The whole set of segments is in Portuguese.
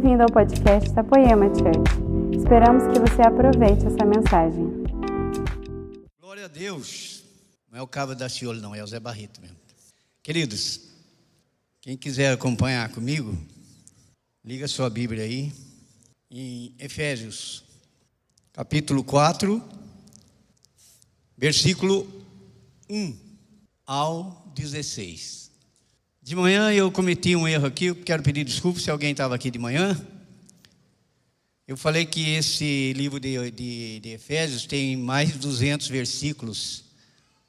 Bem-vindo ao podcast da Church. Esperamos que você aproveite essa mensagem. Glória a Deus. Não é o Cabo da Ciolo, não, é o Zé Barreto mesmo. Queridos, quem quiser acompanhar comigo, liga sua Bíblia aí, em Efésios, capítulo 4, versículo 1 ao 16. De manhã eu cometi um erro aqui, eu quero pedir desculpa se alguém estava aqui de manhã. Eu falei que esse livro de, de, de, Efésios tem mais de 200 versículos,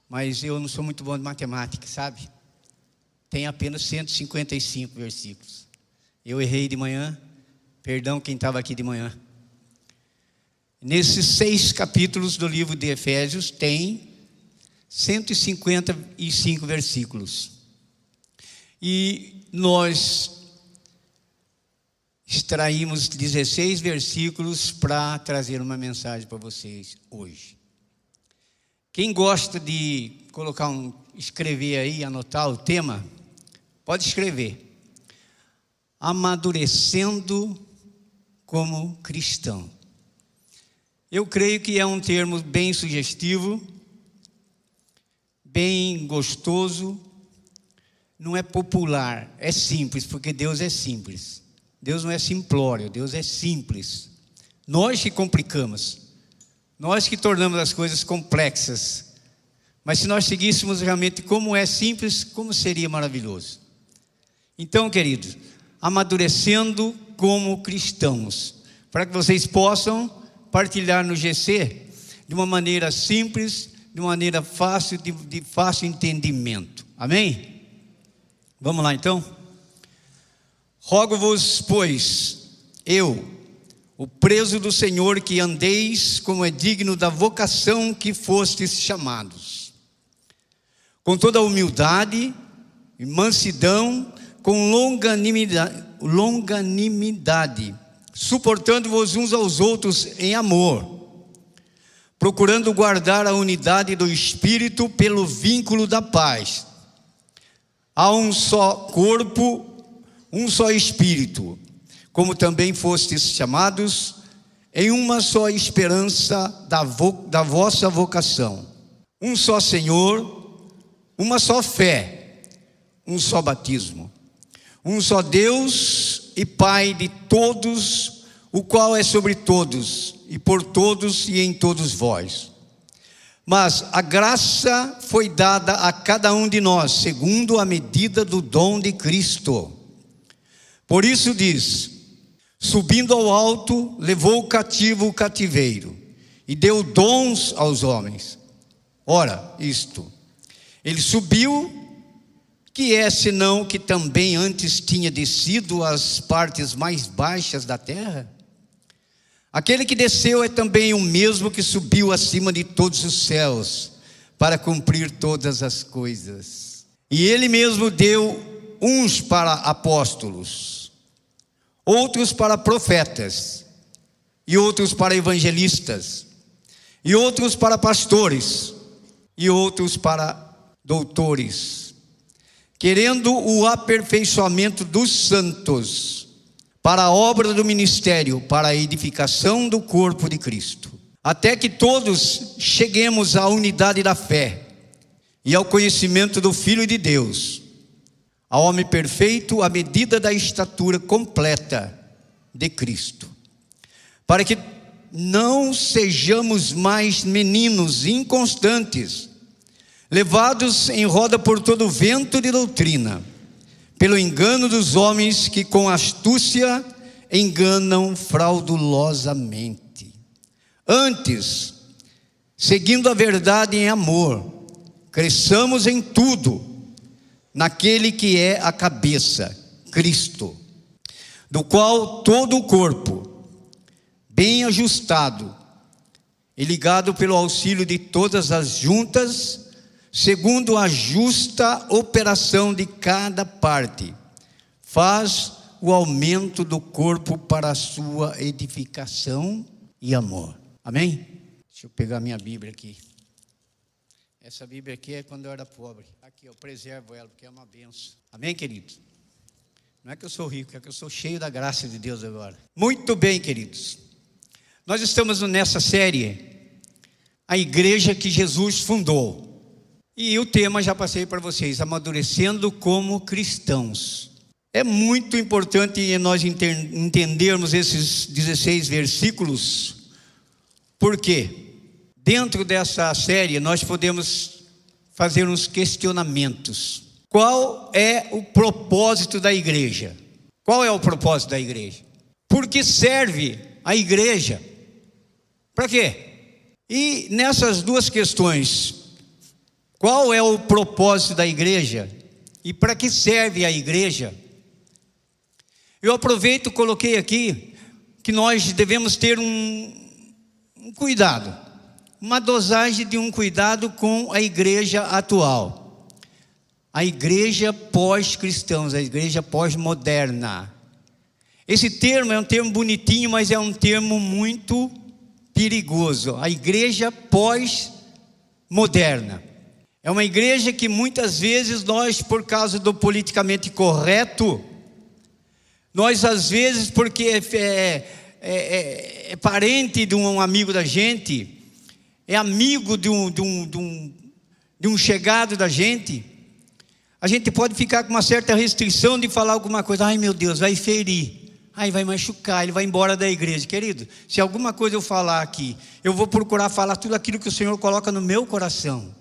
mas eu não sou muito bom de matemática, sabe? Tem apenas 155 versículos. Eu errei de manhã, perdão quem estava aqui de manhã. Nesses seis capítulos do livro de Efésios tem 155 versículos. E nós extraímos 16 versículos para trazer uma mensagem para vocês hoje. Quem gosta de colocar um, escrever aí, anotar o tema, pode escrever. Amadurecendo como cristão. Eu creio que é um termo bem sugestivo, bem gostoso, não é popular, é simples, porque Deus é simples. Deus não é simplório, Deus é simples. Nós que complicamos, nós que tornamos as coisas complexas. Mas se nós seguíssemos realmente como é simples, como seria maravilhoso. Então, queridos, amadurecendo como cristãos, para que vocês possam partilhar no GC de uma maneira simples, de uma maneira fácil, de, de fácil entendimento. Amém? Vamos lá então? Rogo-vos, pois, eu, o preso do Senhor, que andeis como é digno da vocação que fostes chamados, com toda humildade e mansidão, com longanimidade, longanimidade suportando-vos uns aos outros em amor, procurando guardar a unidade do Espírito pelo vínculo da paz. Há um só corpo, um só espírito, como também fostes chamados em uma só esperança da, vo da vossa vocação. Um só Senhor, uma só fé, um só batismo. Um só Deus e Pai de todos, o qual é sobre todos, e por todos e em todos vós mas a graça foi dada a cada um de nós, segundo a medida do dom de Cristo. Por isso diz: subindo ao alto, levou cativo o cativeiro e deu dons aos homens. Ora, isto, ele subiu, que é senão que também antes tinha descido às partes mais baixas da terra? Aquele que desceu é também o mesmo que subiu acima de todos os céus para cumprir todas as coisas. E ele mesmo deu uns para apóstolos, outros para profetas, e outros para evangelistas, e outros para pastores, e outros para doutores, querendo o aperfeiçoamento dos santos para a obra do ministério, para a edificação do corpo de Cristo, até que todos cheguemos à unidade da fé e ao conhecimento do Filho de Deus, ao homem perfeito à medida da estatura completa de Cristo, para que não sejamos mais meninos inconstantes, levados em roda por todo vento de doutrina pelo engano dos homens que com astúcia enganam fraudulosamente. Antes, seguindo a verdade em amor, cresçamos em tudo naquele que é a cabeça, Cristo, do qual todo o corpo, bem ajustado e ligado pelo auxílio de todas as juntas, segundo a justa operação de cada parte, faz o aumento do corpo para a sua edificação e amor. Amém? Deixa eu pegar minha Bíblia aqui. Essa Bíblia aqui é quando eu era pobre. Aqui eu preservo ela porque é uma benção. Amém, queridos? Não é que eu sou rico, é que eu sou cheio da graça de Deus agora. Muito bem, queridos. Nós estamos nessa série, a igreja que Jesus fundou. E o tema já passei para vocês, amadurecendo como cristãos. É muito importante nós entendermos esses 16 versículos, porque dentro dessa série nós podemos fazer uns questionamentos. Qual é o propósito da igreja? Qual é o propósito da igreja? Por que serve a igreja? Para quê? E nessas duas questões, qual é o propósito da igreja e para que serve a igreja? Eu aproveito e coloquei aqui que nós devemos ter um, um cuidado, uma dosagem de um cuidado com a igreja atual. A igreja pós-cristãos, a igreja pós-moderna. Esse termo é um termo bonitinho, mas é um termo muito perigoso. A igreja pós-moderna. É uma igreja que muitas vezes nós, por causa do politicamente correto, nós às vezes, porque é, é, é, é parente de um amigo da gente, é amigo de um, de, um, de, um, de um chegado da gente, a gente pode ficar com uma certa restrição de falar alguma coisa, ai meu Deus, vai ferir. Aí vai machucar, ele vai embora da igreja. Querido, se alguma coisa eu falar aqui, eu vou procurar falar tudo aquilo que o Senhor coloca no meu coração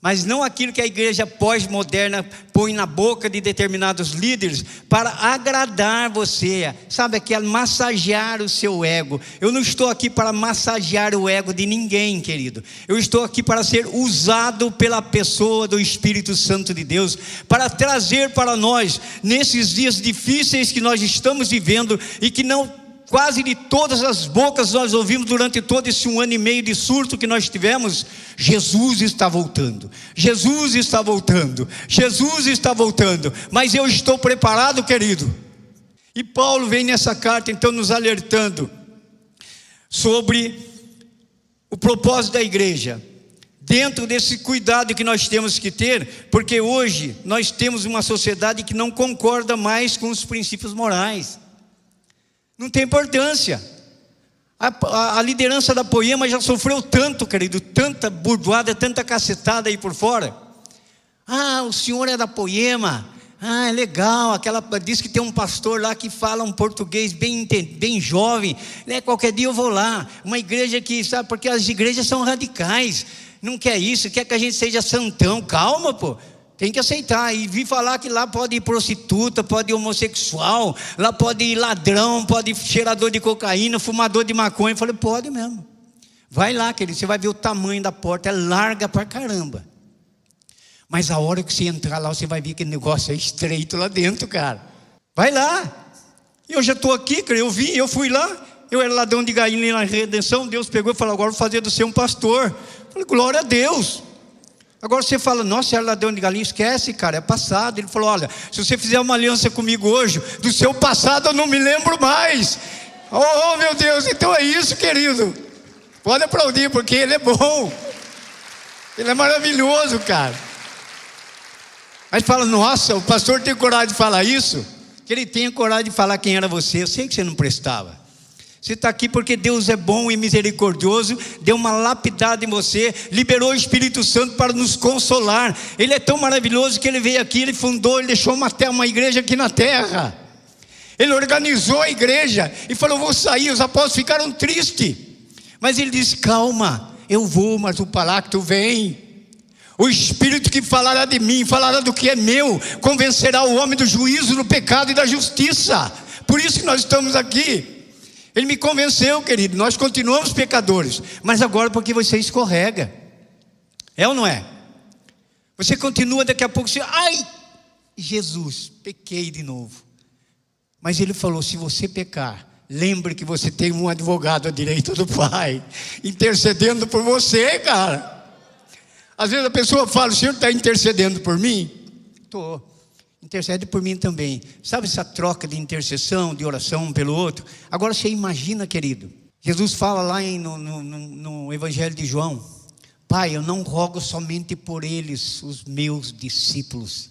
mas não aquilo que a igreja pós-moderna põe na boca de determinados líderes para agradar você, sabe, aquele massagear o seu ego. Eu não estou aqui para massagear o ego de ninguém, querido. Eu estou aqui para ser usado pela pessoa do Espírito Santo de Deus, para trazer para nós, nesses dias difíceis que nós estamos vivendo e que não quase de todas as bocas nós ouvimos durante todo esse um ano e meio de surto que nós tivemos: Jesus está voltando, Jesus está voltando, Jesus está voltando. Mas eu estou preparado, querido. E Paulo vem nessa carta então nos alertando sobre o propósito da igreja. Dentro desse cuidado que nós temos que ter, porque hoje nós temos uma sociedade que não concorda mais com os princípios morais. Não tem importância. A, a, a, liderança da Poema já sofreu tanto, querido, tanta burdoada, tanta cacetada aí por fora. Ah, o senhor é da Poema. Ah, é legal. Aquela diz que tem um pastor lá que fala um português bem, bem jovem. Né? Qualquer dia eu vou lá. Uma igreja que, sabe, porque as igrejas são radicais. Não quer isso, quer que a gente seja santão. Calma, pô. Tem que aceitar. E vi falar que lá pode ir prostituta, pode ir homossexual, lá pode ir ladrão, pode ir cheirador de cocaína, fumador de maconha. Eu falei, pode mesmo. Vai lá, querido, você vai ver o tamanho da porta, é larga pra caramba. Mas a hora que você entrar lá, você vai ver que o negócio é estreito lá dentro, cara. Vai lá. Eu já estou aqui, cara. Eu vim, eu fui lá. Eu era ladrão de galinha na redenção. Deus pegou e falou: agora vou fazer do ser um pastor. Eu falei, glória a Deus. Agora você fala, nossa, era ladrão de galinha, esquece, cara, é passado. Ele falou: olha, se você fizer uma aliança comigo hoje, do seu passado eu não me lembro mais. Oh, oh meu Deus, então é isso, querido. Pode aplaudir, porque ele é bom. Ele é maravilhoso, cara. Mas fala, nossa, o pastor tem coragem de falar isso? Que ele tenha coragem de falar quem era você. Eu sei que você não prestava. Você está aqui porque Deus é bom e misericordioso, deu uma lapidada em você, liberou o Espírito Santo para nos consolar. Ele é tão maravilhoso que ele veio aqui, ele fundou, ele deixou uma, uma igreja aqui na terra. Ele organizou a igreja e falou: Vou sair. Os apóstolos ficaram tristes, mas ele disse: Calma, eu vou, mas o Palacto vem. O Espírito que falará de mim, falará do que é meu, convencerá o homem do juízo, do pecado e da justiça. Por isso que nós estamos aqui. Ele me convenceu, querido. Nós continuamos pecadores, mas agora porque você escorrega. É ou não é? Você continua daqui a pouco, você, ai, Jesus, pequei de novo. Mas ele falou: se você pecar, lembre que você tem um advogado à direita do Pai, intercedendo por você, cara. Às vezes a pessoa fala: o senhor está intercedendo por mim? Estou. Intercede por mim também. Sabe essa troca de intercessão, de oração um pelo outro? Agora você imagina, querido. Jesus fala lá em, no, no, no Evangelho de João: Pai, eu não rogo somente por eles, os meus discípulos,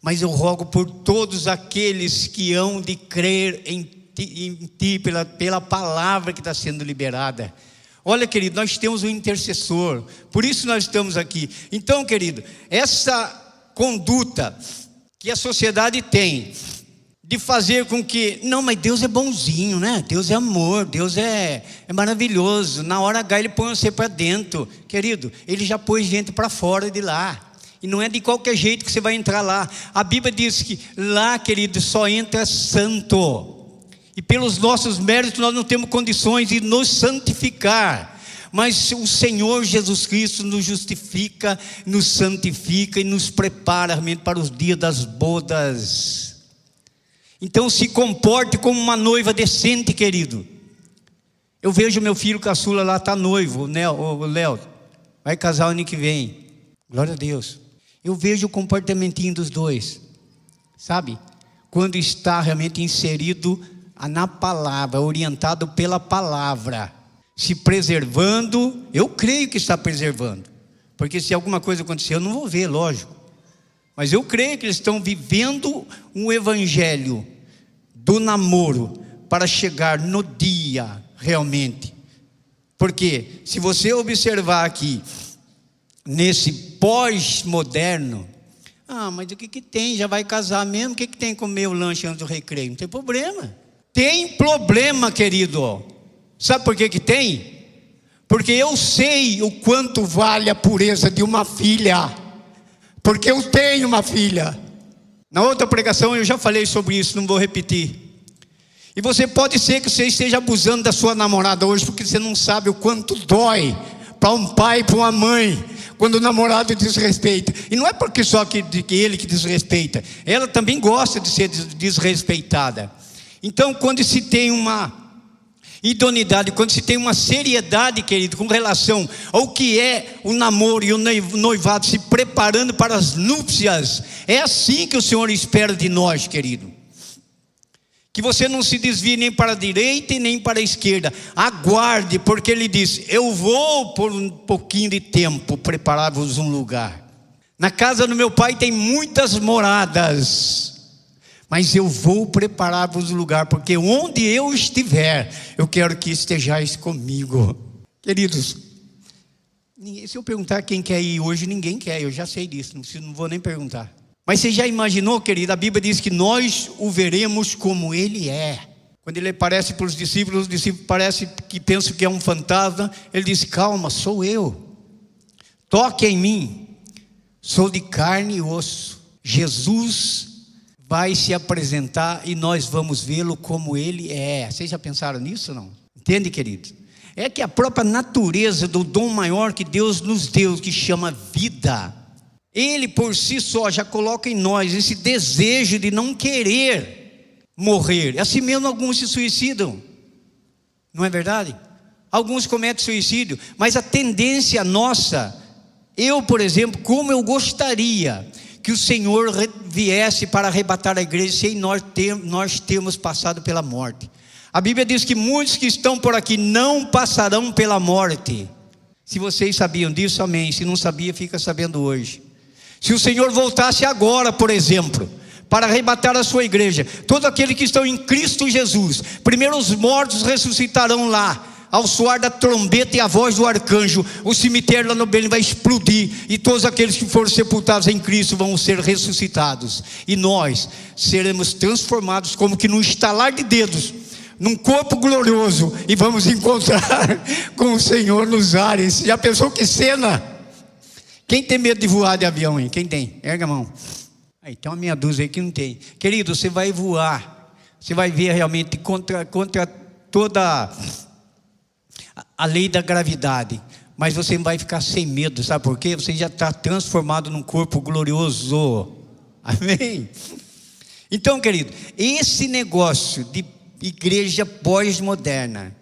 mas eu rogo por todos aqueles que hão de crer em ti, em ti pela, pela palavra que está sendo liberada. Olha, querido, nós temos um intercessor, por isso nós estamos aqui. Então, querido, essa conduta que a sociedade tem de fazer com que, não, mas Deus é bonzinho, né? Deus é amor, Deus é, é maravilhoso. Na hora H ele põe você para dentro, querido, ele já pôs gente para fora de lá. E não é de qualquer jeito que você vai entrar lá. A Bíblia diz que lá, querido, só entra santo. E pelos nossos méritos nós não temos condições de nos santificar. Mas o Senhor Jesus Cristo nos justifica, nos santifica e nos prepara realmente para os dias das bodas. Então se comporte como uma noiva decente, querido. Eu vejo meu filho caçula lá, está noivo, o Léo, vai casar ano que vem. Glória a Deus. Eu vejo o comportamentinho dos dois, sabe? Quando está realmente inserido na palavra, orientado pela palavra, se preservando, eu creio que está preservando, porque se alguma coisa acontecer, eu não vou ver, lógico, mas eu creio que eles estão vivendo um evangelho do namoro para chegar no dia realmente, porque se você observar aqui, nesse pós-moderno, ah, mas o que, que tem? Já vai casar mesmo? O que, que tem comer o lanche antes do recreio? Não tem problema. Tem problema, querido. Sabe por que, que tem? Porque eu sei o quanto vale a pureza de uma filha. Porque eu tenho uma filha. Na outra pregação eu já falei sobre isso, não vou repetir. E você pode ser que você esteja abusando da sua namorada hoje, porque você não sabe o quanto dói para um pai para uma mãe quando o namorado desrespeita. E não é porque só que, que ele que desrespeita, ela também gosta de ser desrespeitada. Então, quando se tem uma idoneidade, quando se tem uma seriedade, querido, com relação ao que é o namoro e o noivado, se preparando para as núpcias, é assim que o Senhor espera de nós, querido que você não se desvie nem para a direita e nem para a esquerda. Aguarde, porque ele diz: Eu vou por um pouquinho de tempo preparar-vos um lugar. Na casa do meu pai tem muitas moradas, mas eu vou preparar-vos lugar, porque onde eu estiver, eu quero que estejais comigo. Queridos, se eu perguntar quem quer ir hoje, ninguém quer, eu já sei disso, não vou nem perguntar. Mas você já imaginou, querido? A Bíblia diz que nós o veremos como ele é. Quando ele aparece para os discípulos, os discípulos parece que pensam que é um fantasma. Ele diz: Calma, sou eu. Toque em mim. Sou de carne e osso. Jesus vai se apresentar e nós vamos vê-lo como ele é. Vocês já pensaram nisso não? Entende, querido? É que a própria natureza do dom maior que Deus nos deu, que chama vida, ele por si só já coloca em nós esse desejo de não querer morrer. Assim mesmo alguns se suicidam. Não é verdade? Alguns cometem suicídio, mas a tendência nossa, eu, por exemplo, como eu gostaria que o Senhor viesse para arrebatar a igreja sem nós, ter, nós termos passado pela morte. A Bíblia diz que muitos que estão por aqui não passarão pela morte. Se vocês sabiam disso, amém. Se não sabia, fica sabendo hoje. Se o Senhor voltasse agora, por exemplo, para arrebatar a sua igreja, todos aqueles que estão em Cristo Jesus, primeiro os mortos ressuscitarão lá, ao soar da trombeta e a voz do arcanjo, o cemitério lá no Belém vai explodir, e todos aqueles que foram sepultados em Cristo vão ser ressuscitados, e nós seremos transformados como que num estalar de dedos, num corpo glorioso, e vamos encontrar com o Senhor nos ares. Já pensou que cena? Quem tem medo de voar de avião aí? Quem tem? Erga a mão. Aí tem uma meia dúzia aí que não tem. Querido, você vai voar. Você vai ver realmente contra, contra toda a lei da gravidade. Mas você vai ficar sem medo, sabe por quê? Você já está transformado num corpo glorioso. Amém? Então, querido, esse negócio de igreja pós-moderna,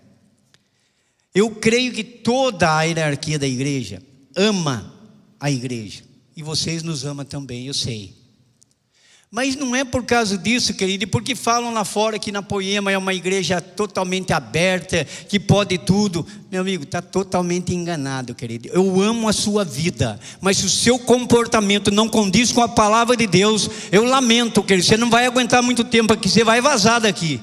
eu creio que toda a hierarquia da igreja ama a igreja. E vocês nos amam também, eu sei. Mas não é por causa disso, querido, e porque falam lá fora que na Poema é uma igreja totalmente aberta, que pode tudo. Meu amigo, está totalmente enganado, querido. Eu amo a sua vida, mas se o seu comportamento não condiz com a palavra de Deus, eu lamento, querido. Você não vai aguentar muito tempo aqui, você vai vazar daqui.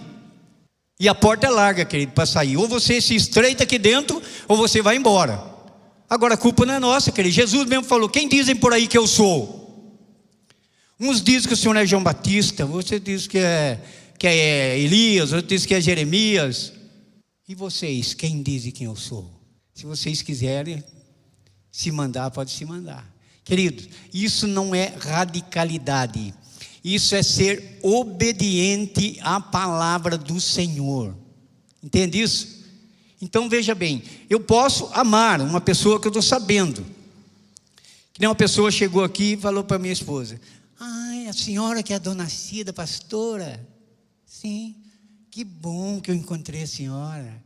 E a porta é larga, querido, para sair. Ou você se estreita aqui dentro, ou você vai embora. Agora a culpa não é nossa, querido. Jesus mesmo falou: quem dizem por aí que eu sou? Uns dizem que o Senhor é João Batista, você diz que é, que é Elias, outro diz que é Jeremias. E vocês, quem dizem quem eu sou? Se vocês quiserem se mandar, pode se mandar. Queridos, isso não é radicalidade. Isso é ser obediente à palavra do Senhor. Entende isso? Então veja bem, eu posso amar uma pessoa que eu estou sabendo. Que nem uma pessoa chegou aqui e falou para minha esposa: Ai, a senhora que é a dona Cida, pastora? Sim, que bom que eu encontrei a senhora.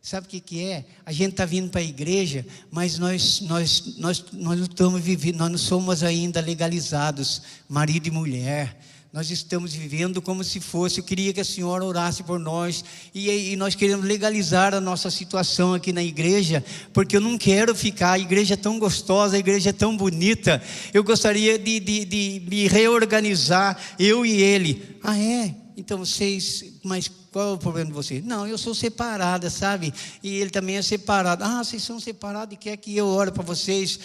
Sabe o que, que é? A gente está vindo para a igreja, mas nós, nós, nós, nós não estamos vivendo, nós não somos ainda legalizados, marido e mulher. Nós estamos vivendo como se fosse. Eu queria que a senhora orasse por nós. E, e, nós queremos legalizar a nossa situação aqui na igreja, porque eu não quero ficar. A igreja é tão gostosa, a igreja é tão bonita. Eu gostaria de, de, de me reorganizar, eu e ele. Ah, é? Então vocês. Mas qual é o problema de vocês? Não, eu sou separada, sabe? E ele também é separado. Ah, vocês são separados e quer que eu ore para vocês?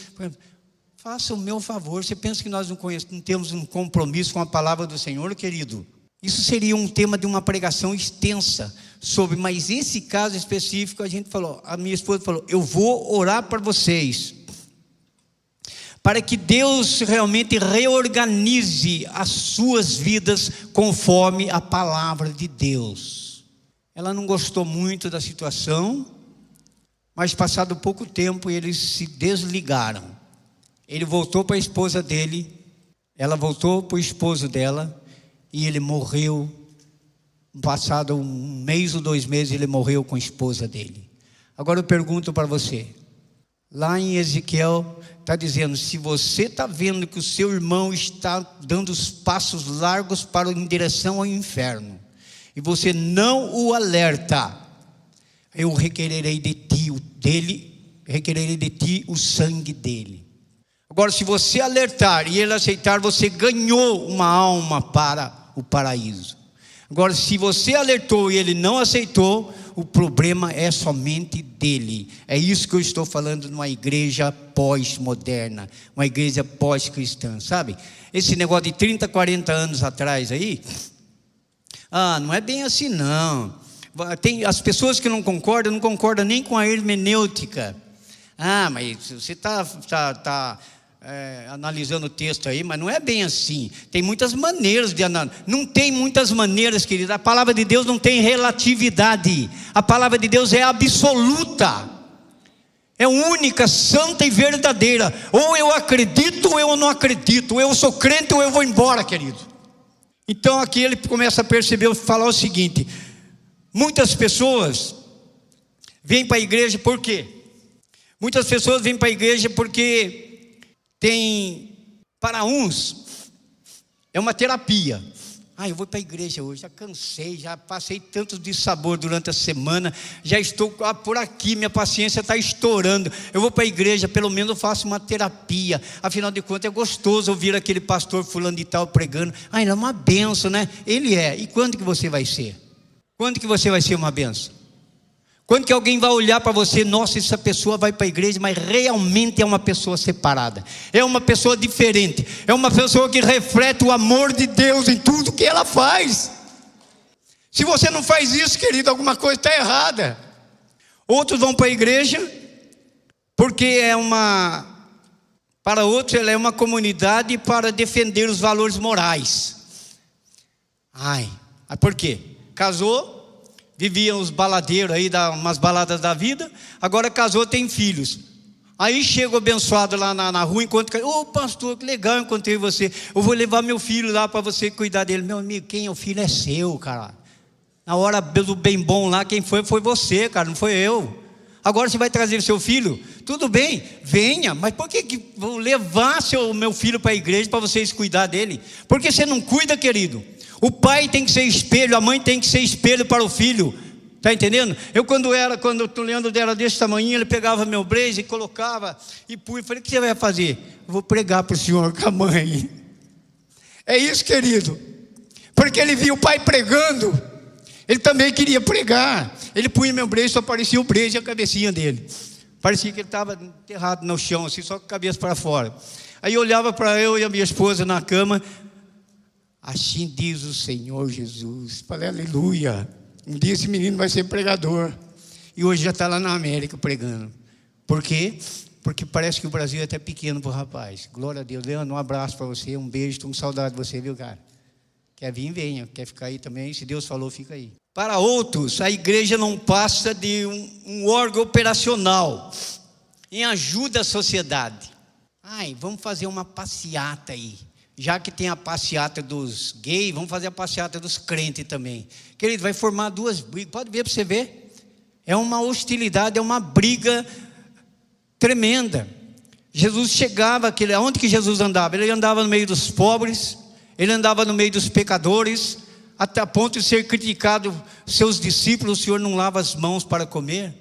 Faça o meu favor. Você pensa que nós não, não temos um compromisso com a palavra do Senhor, querido? Isso seria um tema de uma pregação extensa sobre, mas esse caso específico a gente falou, a minha esposa falou, eu vou orar para vocês, para que Deus realmente reorganize as suas vidas conforme a palavra de Deus. Ela não gostou muito da situação, mas passado pouco tempo eles se desligaram. Ele voltou para a esposa dele, ela voltou para o esposo dela, e ele morreu. Passado um mês ou dois meses, ele morreu com a esposa dele. Agora eu pergunto para você: lá em Ezequiel, está dizendo: se você está vendo que o seu irmão está dando os passos largos para em direção ao inferno, e você não o alerta, eu requererei de ti o dele, requererei de ti o sangue dele. Agora, se você alertar e ele aceitar, você ganhou uma alma para o paraíso. Agora, se você alertou e ele não aceitou, o problema é somente dele. É isso que eu estou falando numa igreja pós-moderna, uma igreja pós-cristã, sabe? Esse negócio de 30, 40 anos atrás aí, ah, não é bem assim não. Tem as pessoas que não concordam, não concordam nem com a hermenêutica. Ah, mas você está tá, tá é, analisando o texto aí, mas não é bem assim. Tem muitas maneiras de analisar. Não tem muitas maneiras, querido. A palavra de Deus não tem relatividade. A palavra de Deus é absoluta. É única, santa e verdadeira. Ou eu acredito ou eu não acredito. Ou eu sou crente ou eu vou embora, querido. Então aqui ele começa a perceber, falar o seguinte: muitas pessoas vêm para a igreja por quê? Muitas pessoas vêm para a igreja porque tem, para uns, é uma terapia. Ah, eu vou para a igreja hoje, já cansei, já passei tanto de sabor durante a semana, já estou ah, por aqui, minha paciência está estourando. Eu vou para a igreja, pelo menos eu faço uma terapia. Afinal de contas, é gostoso ouvir aquele pastor fulano de tal pregando. Ah, ele é uma benção, né? Ele é. E quando que você vai ser? Quando que você vai ser uma benção? Quando que alguém vai olhar para você, nossa, essa pessoa vai para a igreja, mas realmente é uma pessoa separada, é uma pessoa diferente, é uma pessoa que reflete o amor de Deus em tudo que ela faz. Se você não faz isso, querido, alguma coisa está errada. Outros vão para a igreja porque é uma, para outros, ela é uma comunidade para defender os valores morais. Ai, por quê? Casou, viviam os baladeiros aí, da, umas baladas da vida, agora casou, tem filhos. Aí chega o abençoado lá na, na rua, encontra, ô oh, pastor, que legal, encontrei você. Eu vou levar meu filho lá para você cuidar dele. Meu amigo, quem é o filho é seu, cara. Na hora do bem bom lá, quem foi foi você, cara, não foi eu. Agora você vai trazer seu filho, tudo bem, venha, mas por que, que vou levar seu, meu filho para a igreja para vocês cuidar dele? Porque você não cuida, querido. O pai tem que ser espelho, a mãe tem que ser espelho para o filho. Está entendendo? Eu quando era, quando o Leandro era desse tamanho, ele pegava meu blazer e colocava e punha. Falei, o que você vai fazer? Vou pregar para o senhor com a mãe. É isso, querido. Porque ele via o pai pregando, ele também queria pregar. Ele punha meu blazer, só aparecia o blazer e a cabecinha dele. Parecia que ele estava enterrado no chão, assim, só com a cabeça para fora. Aí eu olhava para eu e a minha esposa na cama. Assim diz o Senhor Jesus. Falei, aleluia. Um dia esse menino vai ser pregador. E hoje já está lá na América pregando. Por quê? Porque parece que o Brasil é até pequeno para o rapaz. Glória a Deus. Leandro, um abraço para você, um beijo, estou com saudade de você, viu, cara? Quer vir, venha. Quer ficar aí também? Se Deus falou, fica aí. Para outros, a igreja não passa de um, um órgão operacional em ajuda à sociedade. Ai, vamos fazer uma passeata aí já que tem a passeata dos gays, vamos fazer a passeata dos crentes também. Querido, vai formar duas brigas. Pode ver para você ver. É uma hostilidade, é uma briga tremenda. Jesus chegava, aquele, onde que Jesus andava? Ele andava no meio dos pobres, ele andava no meio dos pecadores, até a ponto de ser criticado, seus discípulos, o Senhor não lava as mãos para comer.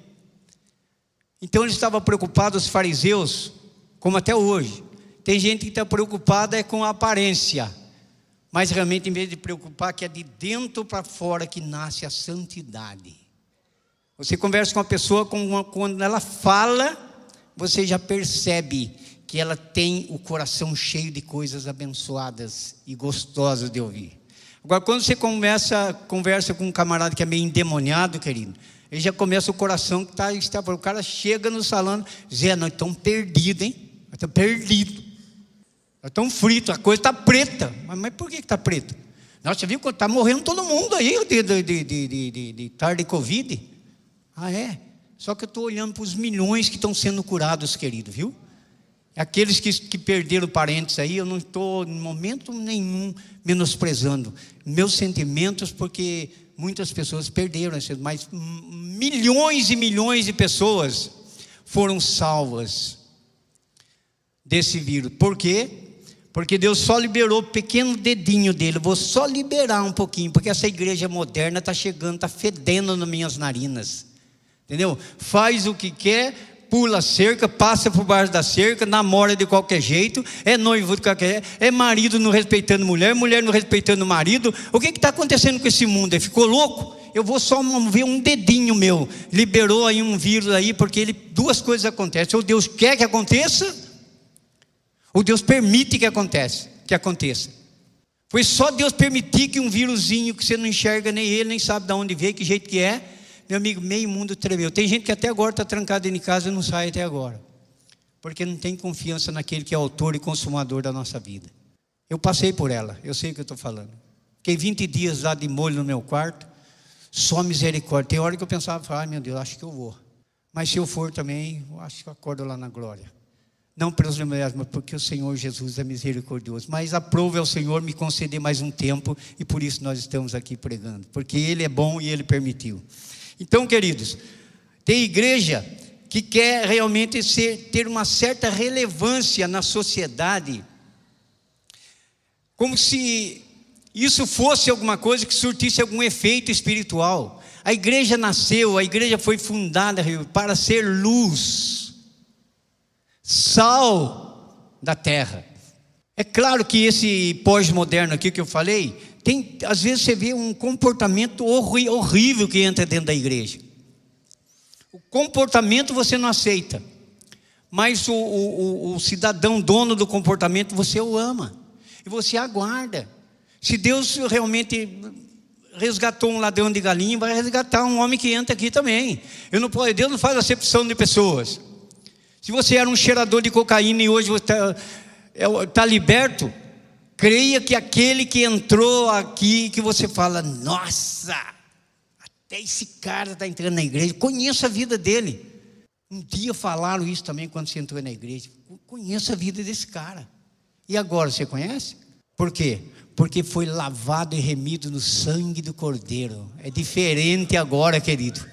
Então ele estava preocupado, os fariseus, como até hoje, tem gente que está preocupada é com a aparência, mas realmente, em vez de preocupar, que é de dentro para fora que nasce a santidade. Você conversa com uma pessoa, quando ela fala, você já percebe que ela tem o coração cheio de coisas abençoadas e gostosas de ouvir. Agora, quando você começa, conversa com um camarada que é meio endemoniado, querido, ele já começa o coração que está, está o cara chega no salão, Zé, nós estamos perdidos, hein? Nós estamos perdidos. Está tão frito, a coisa está preta. Mas, mas, por que está preta? Nossa, viu que está morrendo todo mundo aí de, de, de, de, de, de tarde de Covid? Ah, é? Só que eu estou olhando para os milhões que estão sendo curados, querido, viu? Aqueles que, que perderam parentes aí, eu não estou, em momento nenhum, menosprezando meus sentimentos, porque muitas pessoas perderam, mas milhões e milhões de pessoas foram salvas desse vírus. Por quê? Porque Deus só liberou o pequeno dedinho dele. Vou só liberar um pouquinho, porque essa igreja moderna está chegando, está fedendo nas minhas narinas. Entendeu? Faz o que quer, pula a cerca, passa por baixo da cerca, namora de qualquer jeito, é noivo de qualquer jeito, é marido não respeitando mulher, mulher não respeitando marido. O que está acontecendo com esse mundo? Ele ficou louco? Eu vou só ver um dedinho meu. Liberou aí um vírus aí, porque ele, duas coisas acontecem. Ou Deus quer que aconteça, ou Deus permite que aconteça, que aconteça. Foi só Deus permitir que um vírusinho que você não enxerga nem ele, nem sabe de onde veio, que jeito que é, meu amigo, meio mundo tremeu. Tem gente que até agora está trancada em casa e não sai até agora. Porque não tem confiança naquele que é autor e consumador da nossa vida. Eu passei por ela, eu sei o que eu estou falando. Fiquei 20 dias lá de molho no meu quarto, só misericórdia. Tem hora que eu pensava, ai meu Deus, acho que eu vou. Mas se eu for também, eu acho que eu acordo lá na glória. Não pelos memoriais, mas porque o Senhor Jesus é misericordioso. Mas aprove ao Senhor me conceder mais um tempo e por isso nós estamos aqui pregando. Porque Ele é bom e Ele permitiu. Então, queridos, tem igreja que quer realmente ser, ter uma certa relevância na sociedade, como se isso fosse alguma coisa que surtisse algum efeito espiritual. A igreja nasceu, a igreja foi fundada para ser luz sal da terra. É claro que esse pós-moderno aqui que eu falei, tem, às vezes você vê um comportamento horrível que entra dentro da igreja. O comportamento você não aceita, mas o, o, o cidadão dono do comportamento você o ama e você aguarda. Se Deus realmente resgatou um ladrão de galinha, vai resgatar um homem que entra aqui também. Eu não Deus não faz acepção de pessoas. Se você era um cheirador de cocaína e hoje você está é, tá liberto, creia que aquele que entrou aqui, que você fala, nossa, até esse cara está entrando na igreja, conheça a vida dele. Um dia falaram isso também quando você entrou na igreja. Conheça a vida desse cara. E agora você conhece? Por quê? Porque foi lavado e remido no sangue do Cordeiro. É diferente agora, querido.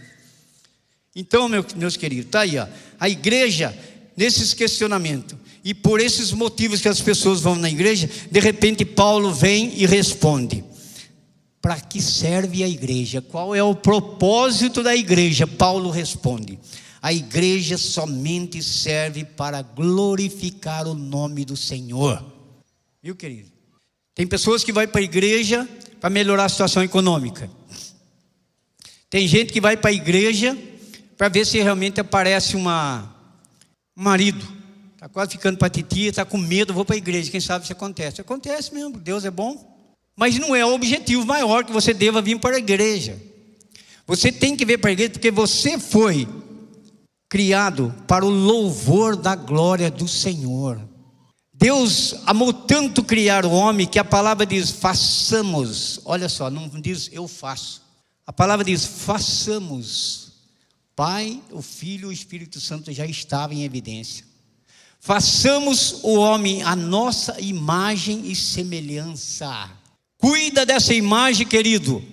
Então, meus queridos, está aí, ó, a igreja, nesses questionamentos, e por esses motivos que as pessoas vão na igreja, de repente Paulo vem e responde: para que serve a igreja? Qual é o propósito da igreja? Paulo responde: a igreja somente serve para glorificar o nome do Senhor. Viu, querido? Tem pessoas que vão para a igreja para melhorar a situação econômica. Tem gente que vai para a igreja para ver se realmente aparece uma, um marido. Está quase ficando para titia, está com medo, vou para a igreja. Quem sabe se acontece? Acontece mesmo, Deus é bom. Mas não é o objetivo maior que você deva vir para a igreja. Você tem que vir para a igreja porque você foi criado para o louvor da glória do Senhor. Deus amou tanto criar o homem que a palavra diz façamos. Olha só, não diz eu faço. A palavra diz façamos. Pai, o Filho e o Espírito Santo já estavam em evidência. Façamos o homem a nossa imagem e semelhança. Cuida dessa imagem, querido.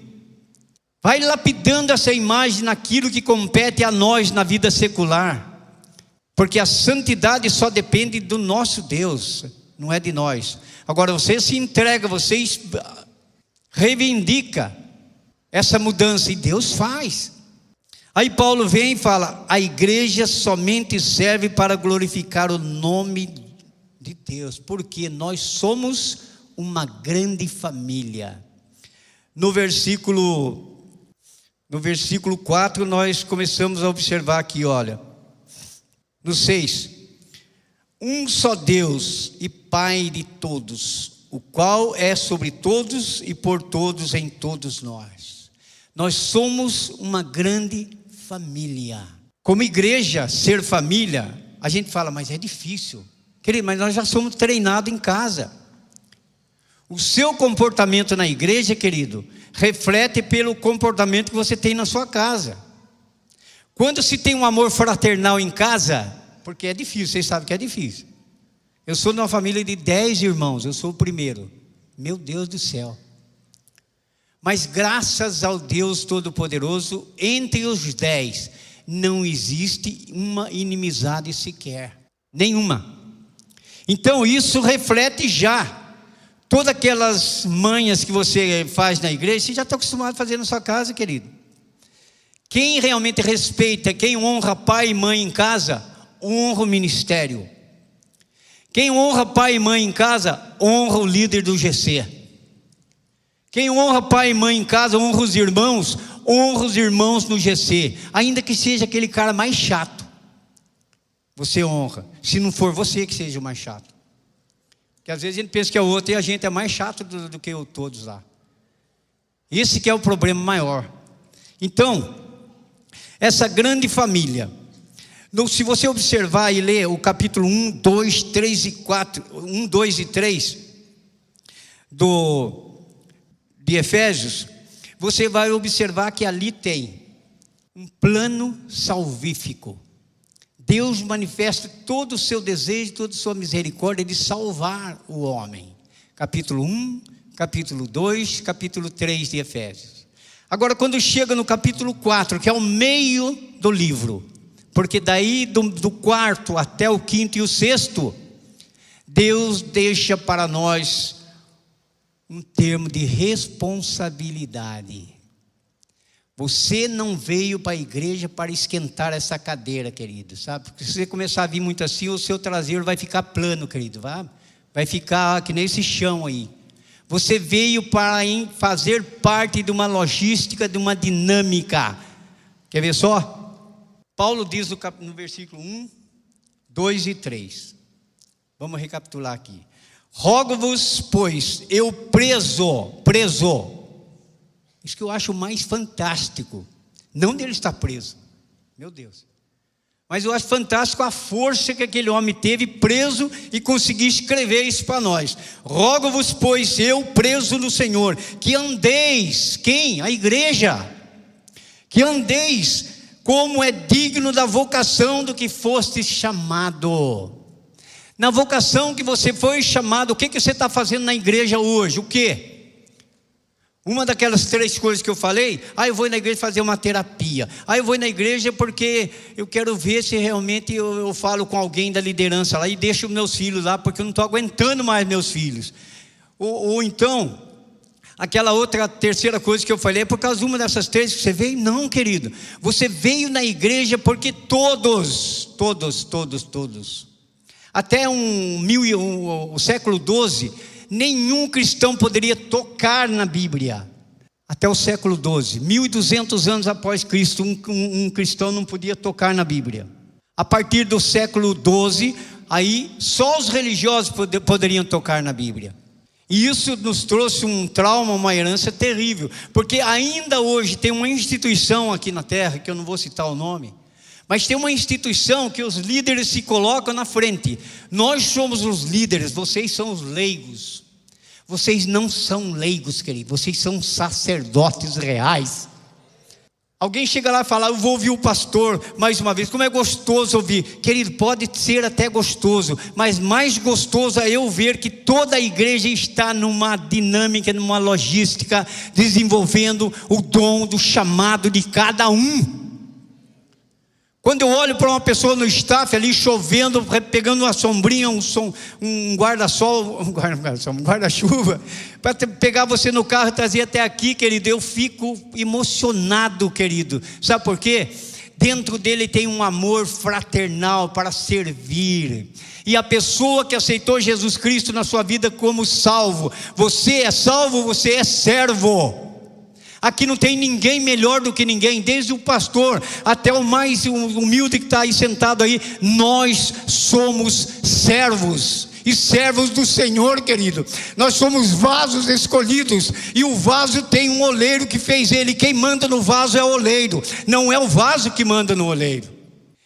Vai lapidando essa imagem naquilo que compete a nós na vida secular. Porque a santidade só depende do nosso Deus, não é de nós. Agora você se entrega, você reivindica essa mudança e Deus faz. Aí Paulo vem e fala: a igreja somente serve para glorificar o nome de Deus, porque nós somos uma grande família. No versículo no versículo 4 nós começamos a observar aqui, olha. No 6. Um só Deus e Pai de todos, o qual é sobre todos e por todos em todos nós. Nós somos uma grande família. Como igreja, ser família, a gente fala, mas é difícil. Querido, mas nós já somos treinados em casa. O seu comportamento na igreja, querido, reflete pelo comportamento que você tem na sua casa. Quando se tem um amor fraternal em casa, porque é difícil, vocês sabem que é difícil. Eu sou de uma família de dez irmãos, eu sou o primeiro. Meu Deus do céu. Mas graças ao Deus Todo-Poderoso, entre os dez, não existe uma inimizade sequer. Nenhuma. Então isso reflete já Todas aquelas manhas que você faz na igreja, você já está acostumado a fazer na sua casa, querido. Quem realmente respeita, quem honra pai e mãe em casa, honra o ministério. Quem honra pai e mãe em casa, honra o líder do GC. Quem honra pai e mãe em casa, honra os irmãos, honra os irmãos no GC, ainda que seja aquele cara mais chato. Você honra, se não for você que seja o mais chato. Que às vezes a gente pensa que é o outro e a gente é mais chato do, do que todos lá. Esse que é o problema maior. Então, essa grande família. Se você observar e ler o capítulo 1, 2, 3 e 4, 1, 2 e 3 do, de Efésios, você vai observar que ali tem um plano salvífico. Deus manifesta todo o seu desejo, toda a sua misericórdia de salvar o homem. Capítulo 1, capítulo 2, capítulo 3 de Efésios. Agora, quando chega no capítulo 4, que é o meio do livro, porque daí do, do quarto até o quinto e o sexto, Deus deixa para nós um termo de responsabilidade. Você não veio para a igreja para esquentar essa cadeira, querido, sabe? Porque se você começar a vir muito assim, o seu traseiro vai ficar plano, querido, vai, vai ficar que nem esse chão aí. Você veio para fazer parte de uma logística, de uma dinâmica. Quer ver só? Paulo diz no, no versículo 1, 2 e 3. Vamos recapitular aqui. Rogo-vos, pois, eu preso, preso, isso que eu acho mais fantástico. Não dele estar preso. Meu Deus. Mas eu acho fantástico a força que aquele homem teve preso e conseguir escrever isso para nós. Rogo-vos, pois, eu preso no Senhor, que andeis, quem? A igreja. Que andeis como é digno da vocação do que foste chamado. Na vocação que você foi chamado, o que, que você está fazendo na igreja hoje? O que? Uma daquelas três coisas que eu falei, ah, eu vou na igreja fazer uma terapia. Ah, eu vou na igreja porque eu quero ver se realmente eu, eu falo com alguém da liderança lá e deixo meus filhos lá, porque eu não estou aguentando mais meus filhos. Ou, ou, então, aquela outra terceira coisa que eu falei, é por causa de uma dessas três que você veio? Não, querido. Você veio na igreja porque todos, todos, todos, todos. Até um, mil, um, o século XII nenhum cristão poderia tocar na Bíblia. Até o século XII, 1200 anos após Cristo, um, um, um cristão não podia tocar na Bíblia. A partir do século XII, aí só os religiosos poderiam tocar na Bíblia. E isso nos trouxe um trauma, uma herança terrível, porque ainda hoje tem uma instituição aqui na terra, que eu não vou citar o nome, mas tem uma instituição que os líderes se colocam na frente. Nós somos os líderes, vocês são os leigos. Vocês não são leigos, querido, vocês são sacerdotes reais. Alguém chega lá e fala, eu vou ouvir o pastor mais uma vez. Como é gostoso ouvir. Querido, pode ser até gostoso, mas mais gostoso é eu ver que toda a igreja está numa dinâmica, numa logística, desenvolvendo o dom do chamado de cada um. Quando eu olho para uma pessoa no staff ali chovendo, pegando uma sombrinha, um, um guarda-sol, um guarda-chuva, para pegar você no carro e trazer até aqui, querido, eu fico emocionado, querido. Sabe por quê? Dentro dele tem um amor fraternal para servir. E a pessoa que aceitou Jesus Cristo na sua vida como salvo, você é salvo, você é servo. Aqui não tem ninguém melhor do que ninguém, desde o pastor até o mais humilde que está aí sentado aí. Nós somos servos e servos do Senhor, querido. Nós somos vasos escolhidos e o vaso tem um oleiro que fez ele. Quem manda no vaso é o oleiro, não é o vaso que manda no oleiro.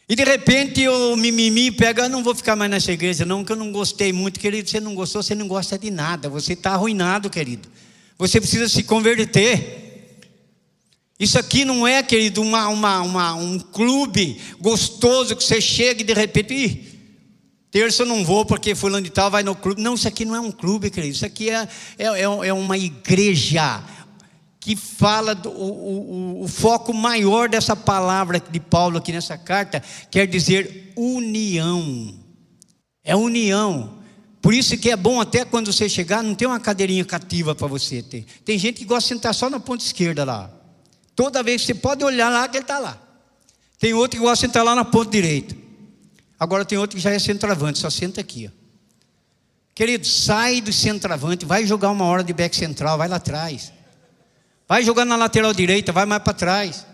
E de repente o mimimi pega, ah, não vou ficar mais nessa igreja, não, que eu não gostei muito, querido. Você não gostou, você não gosta de nada, você está arruinado, querido. Você precisa se converter. Isso aqui não é, querido, uma, uma, uma, um clube gostoso que você chega e de repente, Ih, terça eu não vou porque fulano de tal vai no clube. Não, isso aqui não é um clube, querido. Isso aqui é, é, é, é uma igreja que fala, do, o, o, o foco maior dessa palavra de Paulo aqui nessa carta, quer dizer união. É união. Por isso que é bom até quando você chegar, não tem uma cadeirinha cativa para você ter. Tem gente que gosta de sentar só na ponta esquerda lá. Toda vez que você pode olhar lá, que ele está lá. Tem outro que gosta de sentar lá na ponta direita. Agora tem outro que já é centroavante, só senta aqui. Ó. Querido, sai do centroavante, vai jogar uma hora de back central, vai lá atrás. Vai jogar na lateral direita, vai mais para trás.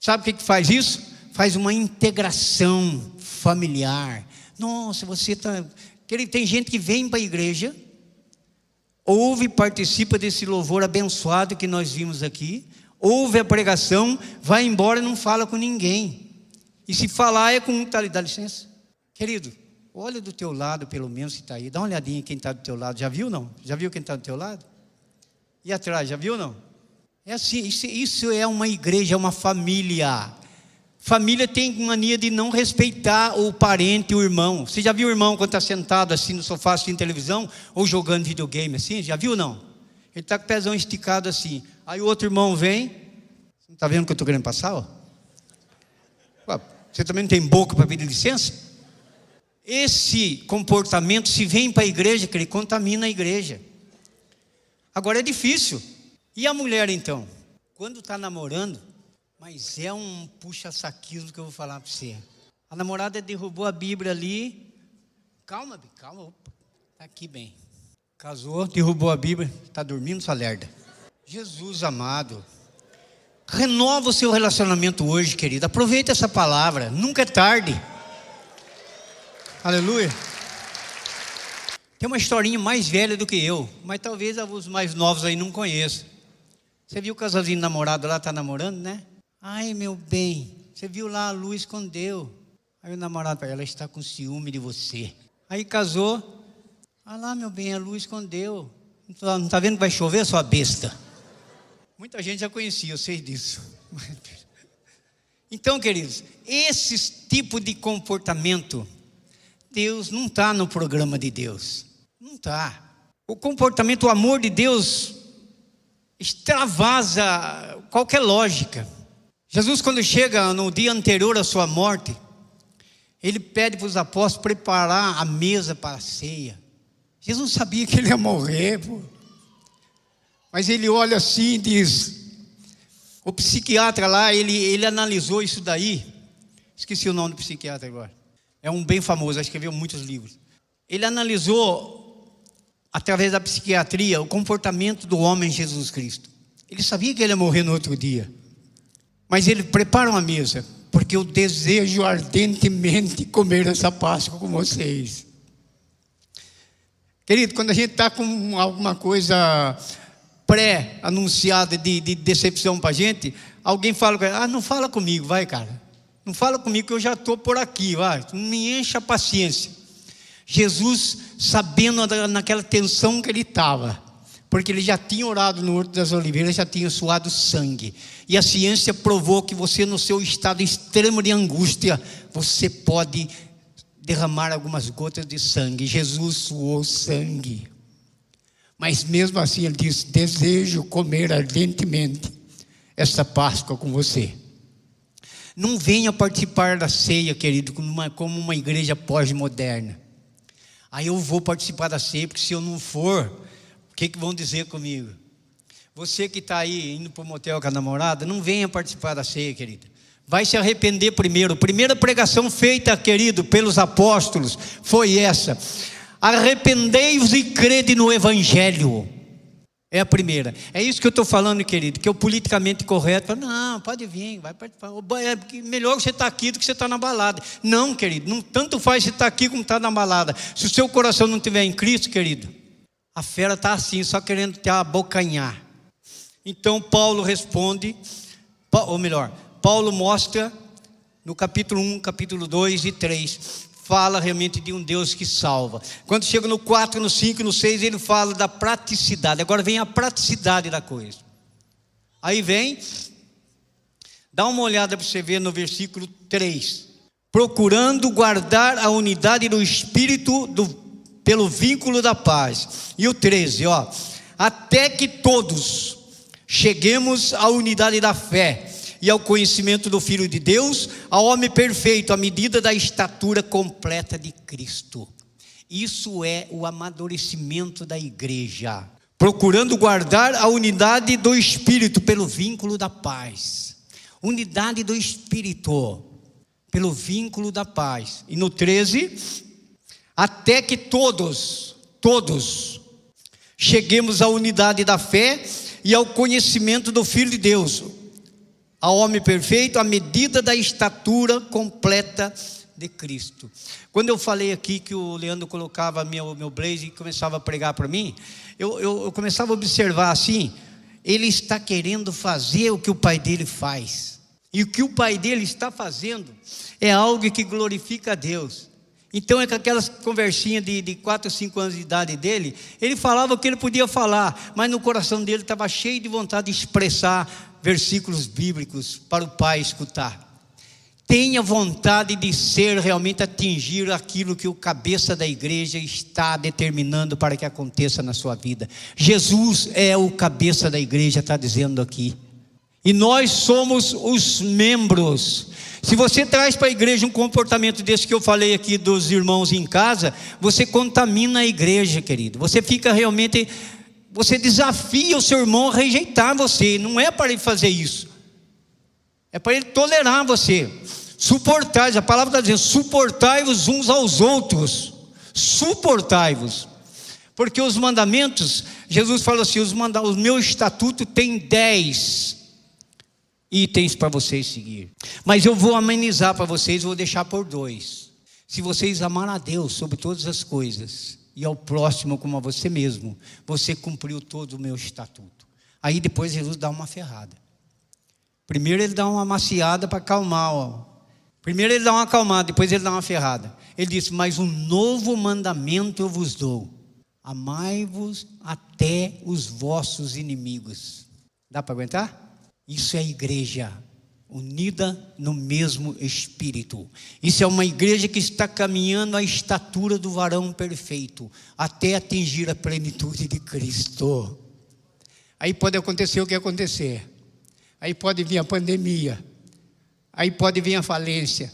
Sabe o que, que faz isso? Faz uma integração familiar. Nossa, você está. Tem gente que vem para a igreja, ouve e participa desse louvor abençoado que nós vimos aqui, ouve a pregação, vai embora e não fala com ninguém. E se falar é com um, tá, dá licença. Querido, olha do teu lado, pelo menos se está aí. Dá uma olhadinha quem está do teu lado. Já viu não? Já viu quem está do teu lado? E atrás, já viu não? É assim, isso, isso é uma igreja, é uma família. Família tem mania de não respeitar o parente, o irmão. Você já viu o irmão quando está sentado assim no sofá assistindo televisão ou jogando videogame assim? Já viu não? Ele está com o pezão esticado assim. Aí o outro irmão vem. Você não está vendo que eu estou querendo passar? Ó? Você também não tem boca para pedir licença? Esse comportamento, se vem para a igreja, que ele contamina a igreja. Agora é difícil. E a mulher então? Quando está namorando, mas é um puxa-saquismo que eu vou falar para você. A namorada derrubou a Bíblia ali. Calma, calma, opa. Tá aqui bem. Casou, derrubou a Bíblia, está dormindo, sua lerda. Jesus amado. Renova o seu relacionamento hoje, querido. Aproveita essa palavra. Nunca é tarde. Aleluia. Tem uma historinha mais velha do que eu, mas talvez os mais novos aí não conheçam. Você viu o casalzinho namorado lá, está namorando, né? Ai, meu bem, você viu lá a luz escondeu. Aí o namorado, ela está com ciúme de você. Aí casou. Ah lá, meu bem, a luz escondeu. Não está vendo que vai chover, sua besta? Muita gente já conhecia, eu sei disso. Então, queridos, esse tipo de comportamento, Deus não está no programa de Deus. Não está. O comportamento, o amor de Deus extravasa qualquer lógica. Jesus, quando chega no dia anterior à sua morte, ele pede para os apóstolos preparar a mesa para a ceia. Jesus sabia que ele ia morrer, pô. Mas ele olha assim e diz: o psiquiatra lá, ele, ele analisou isso daí. Esqueci o nome do psiquiatra agora. É um bem famoso, escreveu muitos livros. Ele analisou, através da psiquiatria, o comportamento do homem Jesus Cristo. Ele sabia que ele ia morrer no outro dia. Mas ele prepara uma mesa, porque eu desejo ardentemente comer essa Páscoa com vocês. Querido, quando a gente está com alguma coisa pré-anunciada de, de, decepção para a gente, alguém fala, ah, não fala comigo, vai, cara. Não fala comigo que eu já estou por aqui, vai. Não me encha a paciência. Jesus, sabendo naquela tensão que ele estava, porque ele já tinha orado no Horto das Oliveiras, já tinha suado sangue. E a ciência provou que você, no seu estado extremo de angústia, você pode derramar algumas gotas de sangue. Jesus suou sangue. Mas mesmo assim ele disse: Desejo comer ardentemente esta Páscoa com você. Não venha participar da ceia, querido, como uma, como uma igreja pós-moderna. Aí eu vou participar da ceia, porque se eu não for, o que, que vão dizer comigo? Você que está aí indo para o motel com a namorada, não venha participar da ceia, querido. Vai se arrepender primeiro. Primeira pregação feita, querido, pelos apóstolos foi essa: arrependei-vos e crede no Evangelho. É a primeira. É isso que eu estou falando, querido, que é o politicamente correto. Não, pode vir, vai participar. É melhor você estar tá aqui do que você estar tá na balada. Não, querido, não tanto faz você estar tá aqui como estar na balada. Se o seu coração não estiver em Cristo, querido, a fera está assim, só querendo te abocanhar. Então Paulo responde, ou melhor, Paulo mostra no capítulo 1, capítulo 2 e 3, fala realmente de um Deus que salva. Quando chega no 4, no 5 e no 6, ele fala da praticidade. Agora vem a praticidade da coisa. Aí vem, dá uma olhada para você ver no versículo 3. Procurando guardar a unidade do Espírito do, pelo vínculo da paz. E o 13, ó. Até que todos cheguemos à unidade da fé e ao conhecimento do Filho de Deus, ao homem perfeito, à medida da estatura completa de Cristo. Isso é o amadurecimento da igreja, procurando guardar a unidade do Espírito pelo vínculo da paz. Unidade do Espírito, pelo vínculo da paz. E no 13, até que todos, todos, cheguemos à unidade da fé e ao conhecimento do Filho de Deus, ao homem perfeito, à medida da estatura completa de Cristo. Quando eu falei aqui que o Leandro colocava meu, meu blazer e começava a pregar para mim, eu, eu, eu começava a observar assim: ele está querendo fazer o que o pai dele faz. E o que o pai dele está fazendo é algo que glorifica a Deus. Então é com aquelas conversinhas de, de 4, 5 anos de idade dele, ele falava o que ele podia falar, mas no coração dele estava cheio de vontade de expressar versículos bíblicos para o pai escutar. Tenha vontade de ser realmente atingir aquilo que o cabeça da igreja está determinando para que aconteça na sua vida. Jesus é o cabeça da igreja, está dizendo aqui. E nós somos os membros. Se você traz para a igreja um comportamento desse que eu falei aqui dos irmãos em casa, você contamina a igreja, querido. Você fica realmente você desafia o seu irmão a rejeitar você. Não é para ele fazer isso. É para ele tolerar você. Suportar, a palavra está dizendo: suportai-vos uns aos outros. Suportai-vos. Porque os mandamentos, Jesus falou assim: os, manda, o meu estatuto tem dez itens para vocês seguir. Mas eu vou amenizar para vocês, vou deixar por dois. Se vocês amar a Deus sobre todas as coisas e ao próximo como a você mesmo, você cumpriu todo o meu estatuto. Aí depois Jesus dá uma ferrada. Primeiro ele dá uma maciada para acalmar. Ó. Primeiro ele dá uma acalmada, depois ele dá uma ferrada. Ele disse: Mas um novo mandamento eu vos dou: amai-vos até os vossos inimigos. Dá para aguentar? Isso é igreja unida no mesmo espírito. Isso é uma igreja que está caminhando à estatura do varão perfeito, até atingir a plenitude de Cristo. Aí pode acontecer o que acontecer. Aí pode vir a pandemia. Aí pode vir a falência.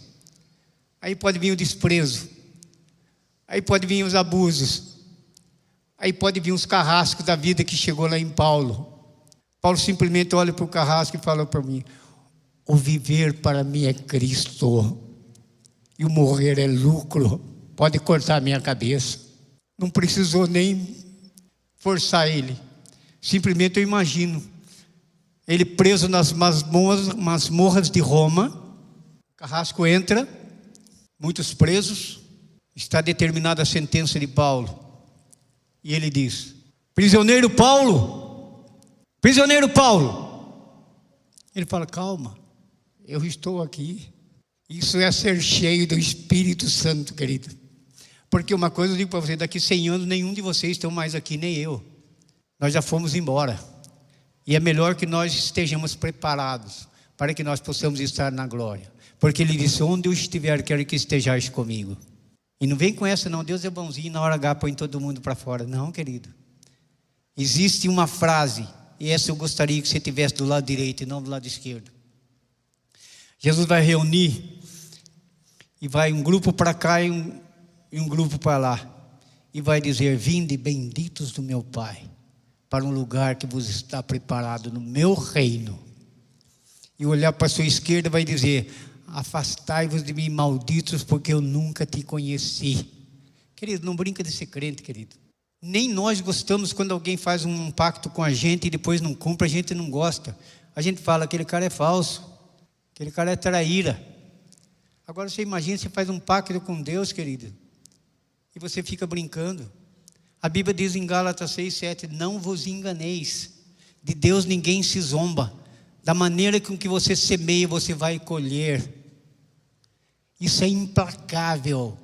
Aí pode vir o desprezo. Aí pode vir os abusos. Aí pode vir os carrascos da vida que chegou lá em Paulo. Paulo simplesmente olha para o carrasco e fala para mim: o viver para mim é Cristo, e o morrer é lucro. Pode cortar minha cabeça. Não precisou nem forçar ele. Simplesmente eu imagino ele preso nas masmorras, de Roma. Carrasco entra, muitos presos. Está determinada a sentença de Paulo. E ele diz: Prisioneiro Paulo, prisioneiro Paulo. Ele fala: Calma, eu estou aqui. Isso é ser cheio do Espírito Santo, querido. Porque uma coisa eu digo para você: daqui 100 anos, nenhum de vocês estão mais aqui, nem eu. Nós já fomos embora. E é melhor que nós estejamos preparados para que nós possamos estar na glória. Porque ele disse: Onde eu estiver, quero que estejais comigo. E não vem com essa, não. Deus é bonzinho, na hora H põe todo mundo para fora. Não, querido. Existe uma frase, e essa eu gostaria que você tivesse do lado direito e não do lado esquerdo. Jesus vai reunir, e vai um grupo para cá e um, e um grupo para lá. E vai dizer: Vinde benditos do meu Pai, para um lugar que vos está preparado no meu reino. E olhar para a sua esquerda vai dizer: Afastai-vos de mim, malditos, porque eu nunca te conheci. Querido, não brinca de ser crente, querido. Nem nós gostamos quando alguém faz um pacto com a gente e depois não cumpre, a gente não gosta. A gente fala, aquele cara é falso, aquele cara é traíra. Agora você imagina, você faz um pacto com Deus, querido, e você fica brincando. A Bíblia diz em Gálatas 6, 7: Não vos enganeis, de Deus ninguém se zomba, da maneira com que você semeia, você vai colher. Isso é implacável.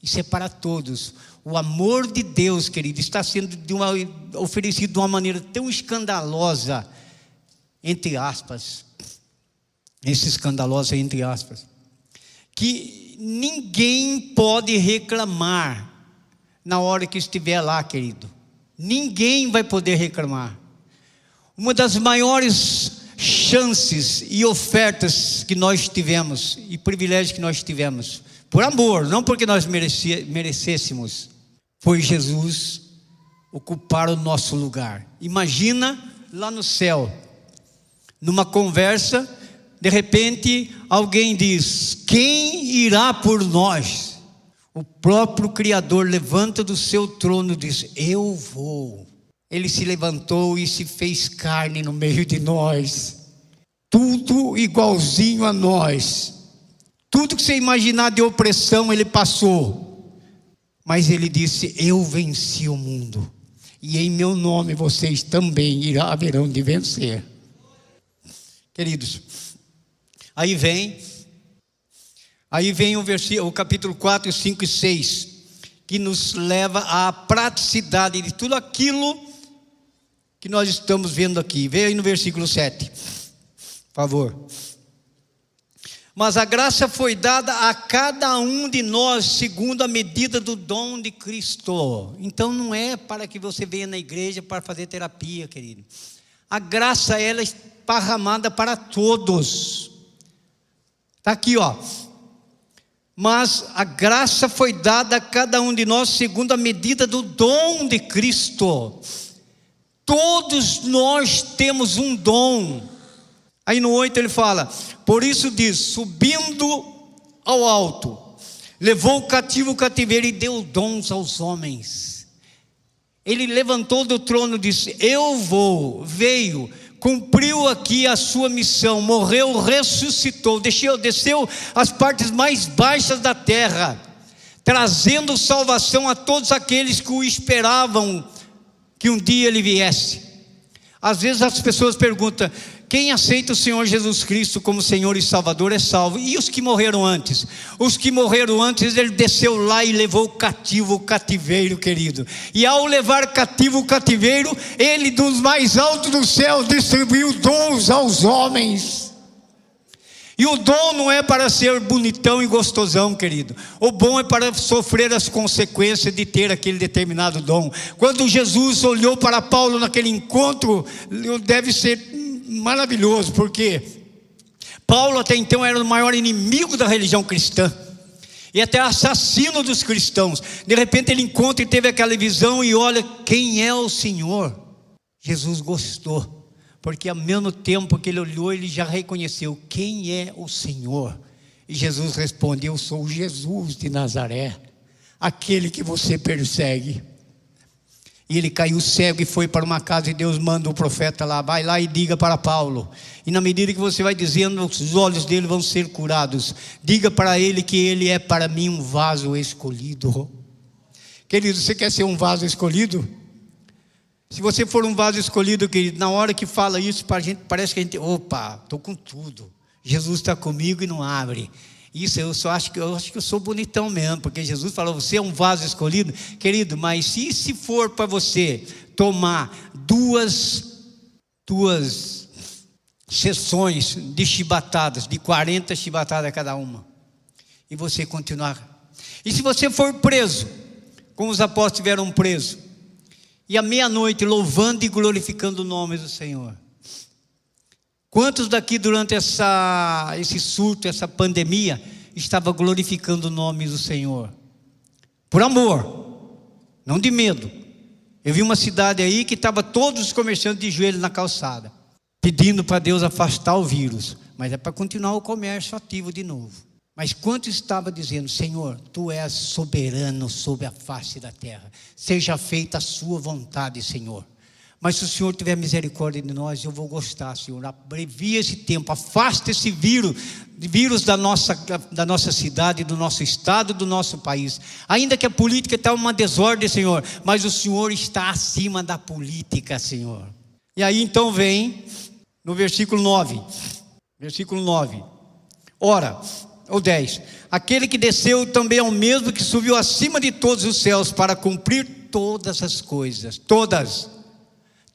Isso é para todos. O amor de Deus, querido, está sendo de uma, oferecido de uma maneira tão escandalosa, entre aspas. Esse escandaloso entre aspas. Que ninguém pode reclamar na hora que estiver lá, querido. Ninguém vai poder reclamar. Uma das maiores chances e ofertas que nós tivemos e privilégios que nós tivemos, por amor, não porque nós merecêssemos, foi Jesus ocupar o nosso lugar. Imagina lá no céu, numa conversa, de repente alguém diz: Quem irá por nós? O próprio Criador levanta do seu trono e diz: Eu vou. Ele se levantou e se fez carne no meio de nós. Tudo igualzinho a nós. Tudo que você imaginar de opressão, ele passou. Mas ele disse: Eu venci o mundo. E em meu nome vocês também irá, haverão de vencer. Queridos, aí vem, aí vem o, versículo, o capítulo 4, 5 e 6, que nos leva à praticidade de tudo aquilo que nós estamos vendo aqui. Veja aí no versículo 7. Por favor. Mas a graça foi dada a cada um de nós segundo a medida do dom de Cristo. Então não é para que você venha na igreja para fazer terapia, querido. A graça ela é esparramada para todos. Está aqui, ó. Mas a graça foi dada a cada um de nós segundo a medida do dom de Cristo. Todos nós temos um dom. Aí no 8 ele fala: Por isso diz: subindo ao alto, levou o cativo o cativeiro e deu dons aos homens. Ele levantou do trono e disse: Eu vou, veio, cumpriu aqui a sua missão, morreu, ressuscitou, desceu, desceu as partes mais baixas da terra, trazendo salvação a todos aqueles que o esperavam que um dia ele viesse. Às vezes as pessoas perguntam: quem aceita o Senhor Jesus Cristo como Senhor e Salvador é salvo. E os que morreram antes? Os que morreram antes, ele desceu lá e levou cativo o cativeiro, querido. E ao levar cativo o cativeiro, ele dos mais altos do céu distribuiu dons aos homens. E o dom não é para ser bonitão e gostosão, querido. O bom é para sofrer as consequências de ter aquele determinado dom. Quando Jesus olhou para Paulo naquele encontro, deve ser maravilhoso, porque Paulo até então era o maior inimigo da religião cristã. E até assassino dos cristãos. De repente ele encontra e teve aquela visão e olha quem é o Senhor. Jesus gostou porque ao mesmo tempo que ele olhou, ele já reconheceu quem é o Senhor. E Jesus responde: Eu sou Jesus de Nazaré, aquele que você persegue. E ele caiu cego e foi para uma casa, e Deus manda o profeta lá, vai lá e diga para Paulo. E na medida que você vai dizendo, os olhos dele vão ser curados. Diga para ele que ele é para mim um vaso escolhido. Querido, você quer ser um vaso escolhido? Se você for um vaso escolhido, querido, na hora que fala isso, para a gente, parece que a gente, opa, estou com tudo. Jesus está comigo e não abre. Isso eu só acho que eu acho que eu sou bonitão mesmo, porque Jesus falou: você é um vaso escolhido, querido. Mas se se for para você tomar duas duas sessões de chibatadas, de 40 chibatadas cada uma, e você continuar. E se você for preso, como os apóstolos tiveram preso, e à meia-noite louvando e glorificando o nome do Senhor. Quantos daqui durante essa, esse surto, essa pandemia, estava glorificando o nome do Senhor? Por amor, não de medo. Eu vi uma cidade aí que estava todos os comerciantes de joelho na calçada, pedindo para Deus afastar o vírus, mas é para continuar o comércio ativo de novo. Mas quanto estava dizendo, Senhor, tu és soberano sobre a face da terra, seja feita a sua vontade, Senhor. Mas se o Senhor tiver misericórdia de nós, eu vou gostar, Senhor. Abrevia esse tempo, afasta esse vírus, vírus da nossa, da nossa cidade, do nosso estado, do nosso país. Ainda que a política está uma desordem, Senhor, mas o Senhor está acima da política, Senhor. E aí então vem no versículo 9. Versículo 9. Ora, ou 10. Aquele que desceu também é o mesmo que subiu acima de todos os céus para cumprir todas as coisas. Todas.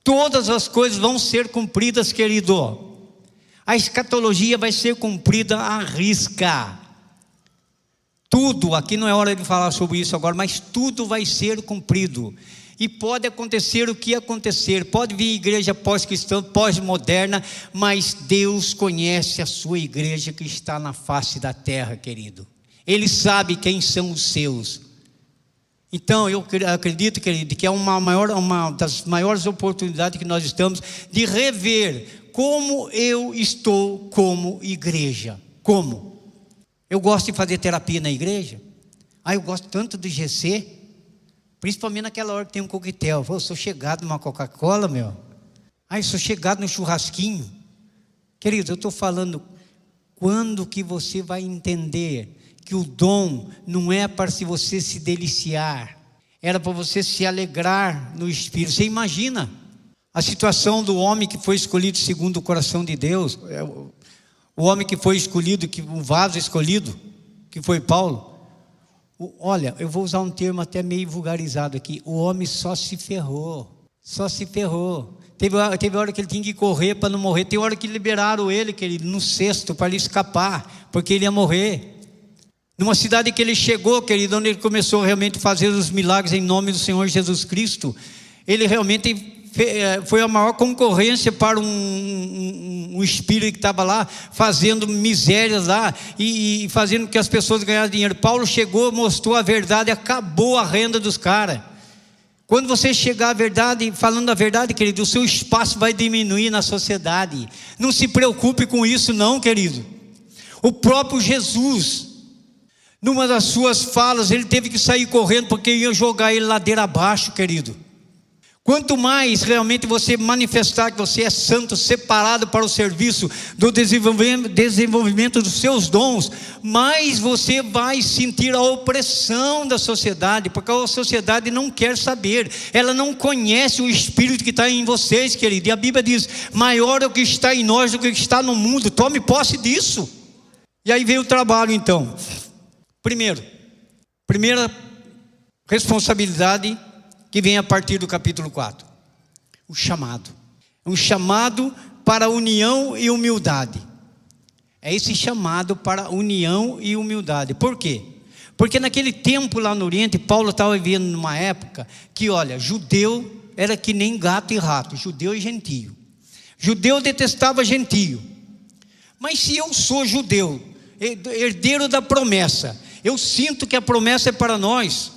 Todas as coisas vão ser cumpridas, querido. A escatologia vai ser cumprida à risca. Tudo, aqui não é hora de falar sobre isso agora, mas tudo vai ser cumprido. E pode acontecer o que acontecer, pode vir igreja pós-cristã, pós-moderna, mas Deus conhece a sua igreja que está na face da terra, querido. Ele sabe quem são os seus. Então, eu acredito, querido, que é uma, maior, uma das maiores oportunidades que nós estamos de rever como eu estou como igreja. Como? Eu gosto de fazer terapia na igreja. Ah, eu gosto tanto do GC. Principalmente naquela hora que tem um coquetel. Eu sou chegado numa Coca-Cola, meu. Ai, sou chegado no churrasquinho. Querido, eu estou falando, quando que você vai entender que o dom não é para se você se deliciar, era para você se alegrar no Espírito. Você imagina a situação do homem que foi escolhido segundo o coração de Deus, é, o homem que foi escolhido, que um vaso escolhido, que foi Paulo. Olha, eu vou usar um termo até meio vulgarizado aqui. O homem só se ferrou. Só se ferrou. Teve, teve hora que ele tinha que correr para não morrer. Tem hora que liberaram ele, que ele no cesto, para ele escapar, porque ele ia morrer. Numa cidade que ele chegou, querido, onde ele começou realmente a fazer os milagres em nome do Senhor Jesus Cristo, ele realmente é, foi a maior concorrência para um, um, um espírito que estava lá fazendo misérias lá e, e, fazendo que as pessoas ganhassem dinheiro. Paulo chegou, mostrou a verdade, acabou a renda dos caras. Quando você chegar à verdade, falando a verdade, querido, o seu espaço vai diminuir na sociedade. Não se preocupe com isso, não, querido. O próprio Jesus, numa das suas falas, ele teve que sair correndo porque ia jogar ele ladeira abaixo, querido. Quanto mais realmente você manifestar que você é santo, separado para o serviço do desenvolvimento dos seus dons, mais você vai sentir a opressão da sociedade, porque a sociedade não quer saber, ela não conhece o Espírito que está em vocês, querido. E a Bíblia diz: maior é o que está em nós do que o que está no mundo, tome posse disso. E aí veio o trabalho então. Primeiro, primeira responsabilidade que vem a partir do capítulo 4. O chamado. Um chamado para união e humildade. É esse chamado para união e humildade. Por quê? Porque naquele tempo lá no Oriente, Paulo estava vivendo numa época que, olha, judeu era que nem gato e rato, judeu e gentio. Judeu detestava gentio. Mas se eu sou judeu, herdeiro da promessa, eu sinto que a promessa é para nós,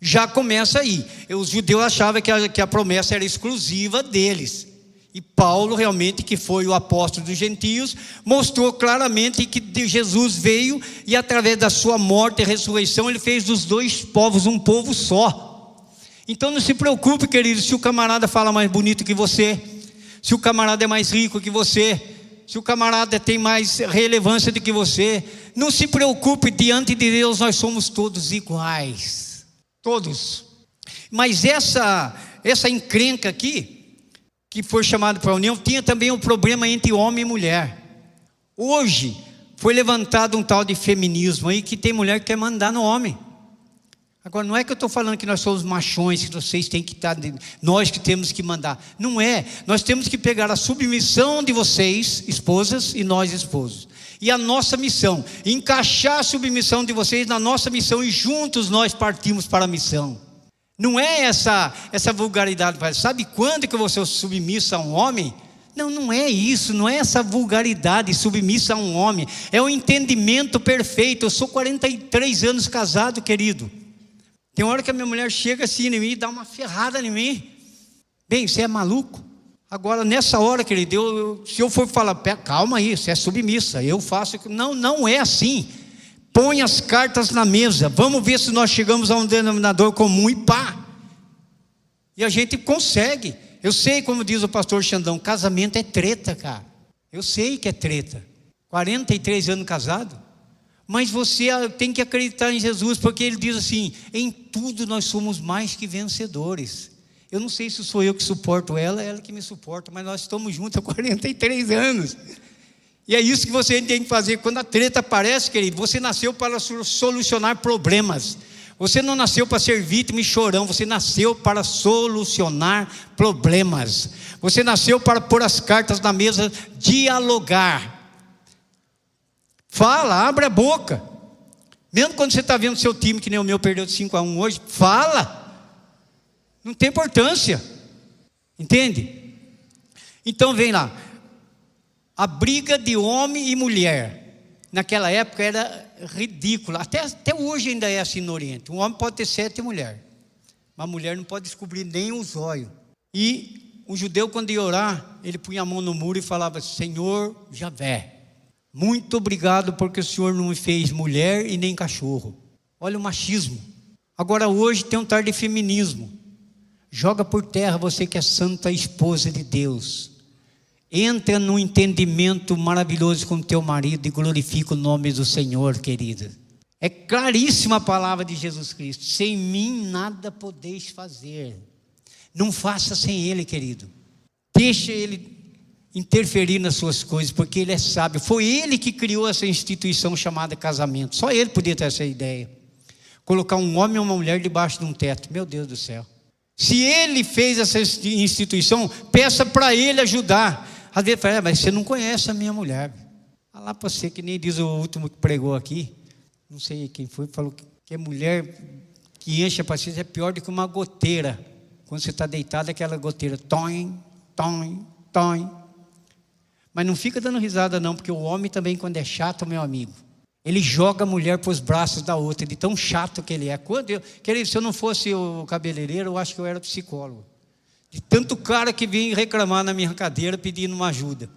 já começa aí. Os judeus achavam que a, que a promessa era exclusiva deles. E Paulo, realmente, que foi o apóstolo dos gentios, mostrou claramente que Jesus veio e, através da sua morte e ressurreição, ele fez dos dois povos um povo só. Então não se preocupe, querido, se o camarada fala mais bonito que você, se o camarada é mais rico que você, se o camarada tem mais relevância do que você, não se preocupe, diante de Deus nós somos todos iguais. Todos. Mas essa essa encrenca aqui, que foi chamado para a união, tinha também um problema entre homem e mulher. Hoje foi levantado um tal de feminismo aí que tem mulher que quer mandar no homem. Agora, não é que eu estou falando que nós somos machões, que vocês têm que estar, nós que temos que mandar. Não é. Nós temos que pegar a submissão de vocês, esposas, e nós, esposos. E a nossa missão, encaixar a submissão de vocês na nossa missão e juntos nós partimos para a missão. Não é essa essa vulgaridade, sabe quando que eu vou ser submissa a um homem? Não, não é isso, não é essa vulgaridade submissa a um homem, é o entendimento perfeito. Eu sou 43 anos casado, querido. Tem hora que a minha mulher chega assim em mim e dá uma ferrada em mim. Bem, você é maluco? Agora, nessa hora, querido, eu, se eu for falar, calma aí, você é submissa, eu faço. Não, não é assim. Põe as cartas na mesa, vamos ver se nós chegamos a um denominador comum e pá. E a gente consegue. Eu sei, como diz o pastor Xandão, casamento é treta, cara. Eu sei que é treta. 43 anos casado. Mas você tem que acreditar em Jesus, porque ele diz assim: em tudo nós somos mais que vencedores. Eu não sei se sou eu que suporto ela, ela que me suporta, mas nós estamos juntos há 43 anos. E é isso que você tem que fazer. Quando a treta aparece, querido, você nasceu para solucionar problemas. Você não nasceu para ser vítima e chorão, você nasceu para solucionar problemas. Você nasceu para pôr as cartas na mesa, dialogar. Fala, abre a boca. Mesmo quando você está vendo seu time, que nem o meu perdeu de 5 a 1 hoje, fala. Não tem importância. Entende? Então vem lá. A briga de homem e mulher, naquela época era ridícula. Até, até hoje ainda é assim no Oriente. Um homem pode ter sete mulheres. Uma mulher não pode descobrir nem o zóio. E um judeu, quando ia orar, ele punha a mão no muro e falava: Senhor Javé, muito obrigado porque o Senhor não me fez mulher e nem cachorro. Olha o machismo. Agora hoje tem um tal de feminismo. Joga por terra você que é santa esposa de Deus. Entra no entendimento maravilhoso com teu marido e glorifica o nome do Senhor, querida. É claríssima a palavra de Jesus Cristo. Sem mim nada podeis fazer. Não faça sem Ele, querido. Deixa Ele interferir nas suas coisas, porque ele é sábio. Foi ele que criou essa instituição chamada casamento. Só ele podia ter essa ideia. Colocar um homem e uma mulher debaixo de um teto. Meu Deus do céu. Se ele fez essa instituição, peça para ele ajudar. Às vezes fala, é, mas você não conhece a minha mulher. Fala lá para você, que nem diz o último que pregou aqui. Não sei quem foi, falou que a mulher que enche a paciência é pior do que uma goteira. Quando você está deitado, aquela goteira, toim, toim, toim. Mas não fica dando risada, não, porque o homem também, quando é chato, meu amigo, ele joga a mulher para os braços da outra, de tão chato que ele é. Quando eu, querido, se eu não fosse o cabeleireiro, eu acho que eu era psicólogo. De tanto cara que vinha reclamar na minha cadeira pedindo uma ajuda.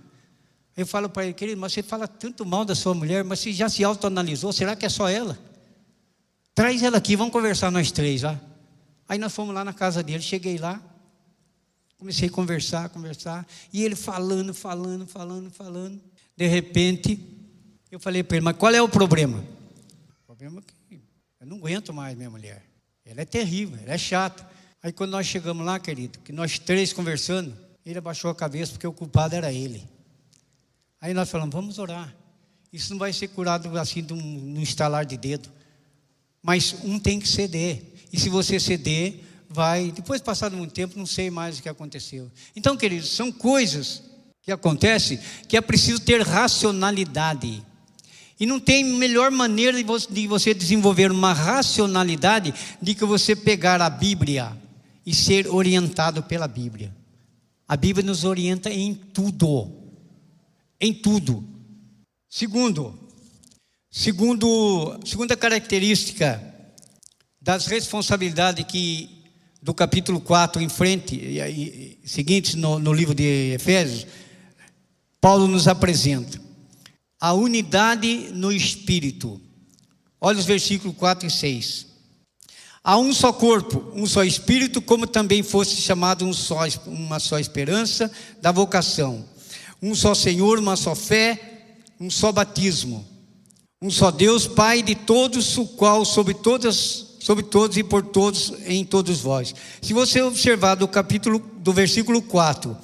Eu falo para ele, querido, mas você fala tanto mal da sua mulher, mas você já se autoanalisou, será que é só ela? Traz ela aqui, vamos conversar nós três lá. Aí nós fomos lá na casa dele, cheguei lá, Comecei a conversar, conversar, e ele falando, falando, falando, falando. De repente, eu falei para ele, mas qual é o problema? O problema é que eu não aguento mais minha mulher. Ela é terrível, ela é chata. Aí quando nós chegamos lá, querido, que nós três conversando, ele abaixou a cabeça porque o culpado era ele. Aí nós falamos, vamos orar. Isso não vai ser curado assim num estalar de dedo. Mas um tem que ceder. E se você ceder, vai. Depois, passado muito tempo, não sei mais o que aconteceu. Então, queridos, são coisas que acontece? Que é preciso ter racionalidade. E não tem melhor maneira de você desenvolver uma racionalidade de que você pegar a Bíblia e ser orientado pela Bíblia. A Bíblia nos orienta em tudo. Em tudo. Segundo, segundo, segunda característica das responsabilidades que do capítulo 4 em frente, e, e, seguintes no, no livro de Efésios, Paulo nos apresenta a unidade no espírito. Olha os versículos 4 e 6. Há um só corpo, um só espírito, como também fosse chamado um só, uma só esperança da vocação. Um só Senhor, uma só fé, um só batismo. Um só Deus, Pai de todos, o qual sobre todas, sobre todos e por todos em todos vós. Se você observar do capítulo do versículo 4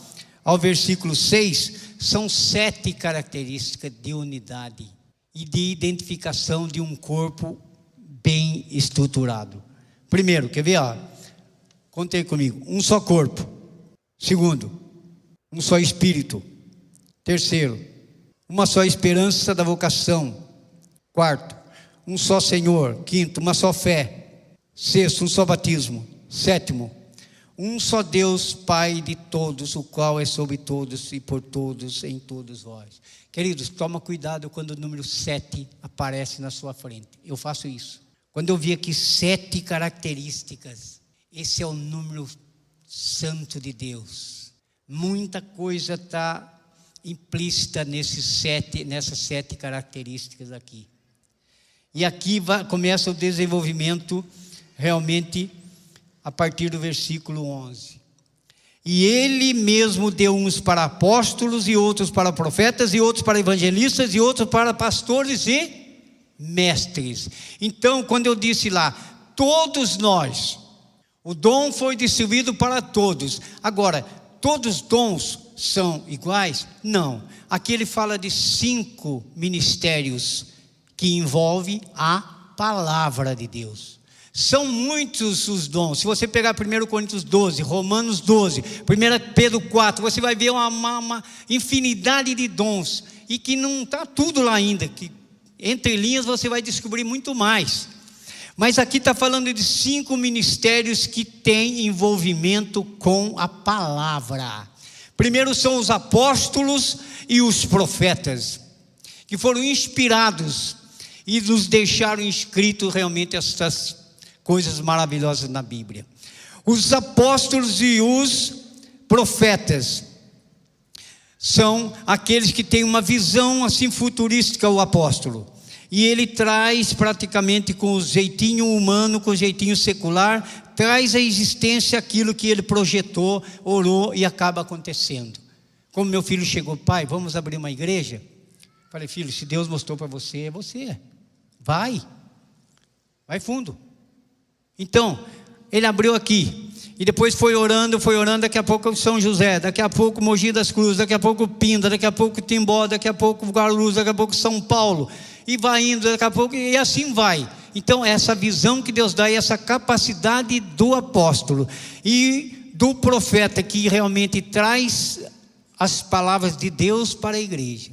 ao versículo 6, são sete características de unidade e de identificação de um corpo bem estruturado. Primeiro, quer ver? Ó, contei comigo. Um só corpo. Segundo, um só espírito. Terceiro, uma só esperança da vocação. Quarto, um só Senhor. Quinto, uma só fé. Sexto, um só batismo. Sétimo, um só Deus, Pai de todos, o qual é sobre todos e por todos em todos vós. Queridos, toma cuidado quando o número sete aparece na sua frente. Eu faço isso. Quando eu vi aqui sete características, esse é o número santo de Deus. Muita coisa está implícita nesses sete, nessas sete características aqui. E aqui vai, começa o desenvolvimento realmente a partir do versículo 11. E ele mesmo deu uns para apóstolos, e outros para profetas, e outros para evangelistas, e outros para pastores e mestres. Então, quando eu disse lá, todos nós, o dom foi distribuído para todos. Agora, todos os dons são iguais? Não. Aqui ele fala de cinco ministérios que envolve a palavra de Deus. São muitos os dons. Se você pegar 1 Coríntios 12, Romanos 12, 1 Pedro 4, você vai ver uma, uma, infinidade de dons. E que não está tudo lá ainda. Que entre linhas você vai descobrir muito mais. Mas aqui está falando de cinco ministérios que têm envolvimento com a palavra. Primeiro são os apóstolos e os profetas, que foram inspirados e nos deixaram escrito realmente essas coisas maravilhosas na Bíblia. Os apóstolos e os profetas são aqueles que têm uma visão assim futurística, o apóstolo. E ele traz praticamente com o jeitinho humano, com o jeitinho secular, traz à existência aquilo que ele projetou, orou e acaba acontecendo. Como meu filho chegou, pai, vamos abrir uma igreja? Falei, filho, se Deus mostrou para você, é você. Vai. Vai fundo. Então, ele abriu aqui. E depois foi orando, foi orando, daqui a pouco São José, daqui a pouco Mogi das Cruzes, daqui a pouco Pinda, daqui a pouco Timbó, daqui a pouco Guarulhos, daqui a pouco São Paulo. E vai indo, daqui a pouco, e assim vai. Então, essa visão que Deus dá e essa capacidade do apóstolo e do profeta que realmente traz as palavras de Deus para a igreja.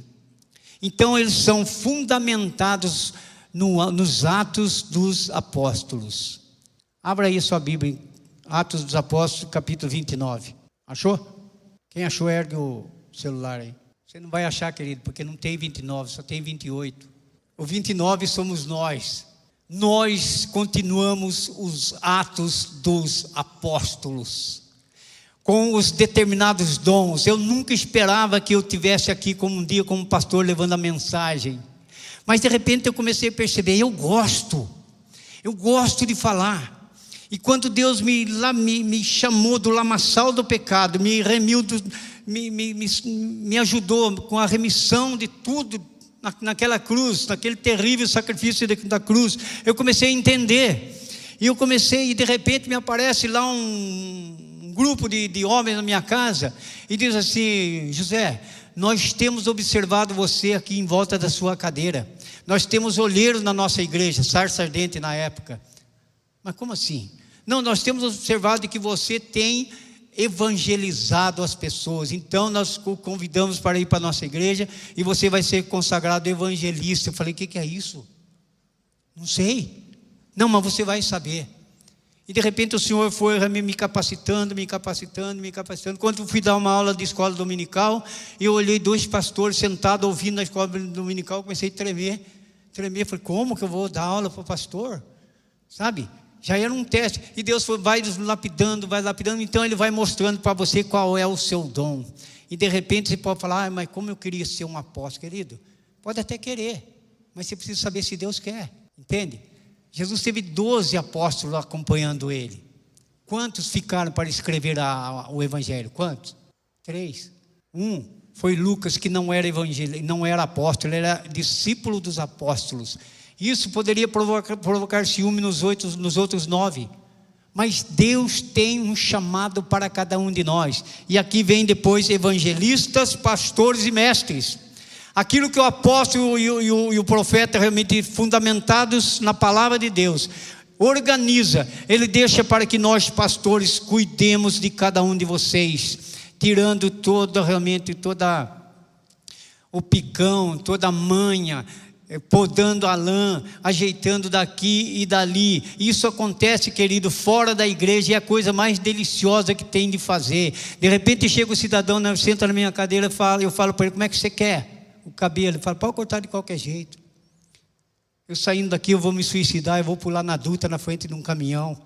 Então, eles são fundamentados no, nos atos dos apóstolos. Abra aí sua Bíblia, Atos dos Apóstolos, capítulo 29. Achou? Quem achou, ergue o celular aí. Você não vai achar, querido, porque não tem 29, só tem 28. O 29 somos nós. Nós continuamos os atos dos apóstolos, com os determinados dons. Eu nunca esperava que eu tivesse aqui como um dia como pastor levando a mensagem. Mas de repente eu comecei a perceber, eu gosto. Eu gosto de falar. E quando Deus me, me, me chamou do lamaçal do pecado, me remiu, do, me, me, me ajudou com a remissão de tudo na, naquela cruz, naquele terrível sacrifício da cruz, eu comecei a entender. E eu comecei, e de repente me aparece lá um, um grupo de, de homens na minha casa e diz assim: José, nós temos observado você aqui em volta da sua cadeira. Nós temos olheiros na nossa igreja, sarça ardente na época. Mas como assim? Não, nós temos observado que você tem evangelizado as pessoas. Então nós o convidamos para ir para a nossa igreja e você vai ser consagrado evangelista. Eu falei: o que, que é isso? Não sei. Não, mas você vai saber. E de repente o Senhor foi me capacitando, me capacitando, me capacitando. Quando eu fui dar uma aula de escola dominical, eu olhei dois pastores sentados ouvindo na escola dominical, comecei a tremer. Tremer, falei, como que eu vou dar aula para o pastor? Sabe? Já era um teste. E Deus foi, vai lapidando, vai lapidando, então Ele vai mostrando para você qual é o seu dom. E de repente você pode falar, ah, mas como eu queria ser um apóstolo, querido? Pode até querer, mas você precisa saber se Deus quer, entende? Jesus teve 12 apóstolos acompanhando ele. Quantos ficaram para escrever a, o Evangelho? Quantos? Três. Um foi Lucas, que não era evangelho, não era apóstolo, era discípulo dos apóstolos. Isso poderia provocar, provocar ciúme nos, oito, nos outros nove. Mas Deus tem um chamado para cada um de nós. E aqui vem depois evangelistas, pastores e mestres. Aquilo que o apóstolo e o, e o, e o profeta realmente fundamentados na palavra de Deus, organiza, ele deixa para que nós, pastores, cuidemos de cada um de vocês, tirando toda, realmente, toda o picão, toda a manha, podando a lã, ajeitando daqui e dali. Isso acontece, querido, fora da igreja, é a coisa mais deliciosa que tem de fazer. De repente chega o cidadão, senta na minha cadeira, fala, eu falo para ele: como é que você quer? o cabelo. Ele fala, pode cortar de qualquer jeito. Eu saindo daqui, eu vou me suicidar, eu vou pular na duta na frente de um caminhão.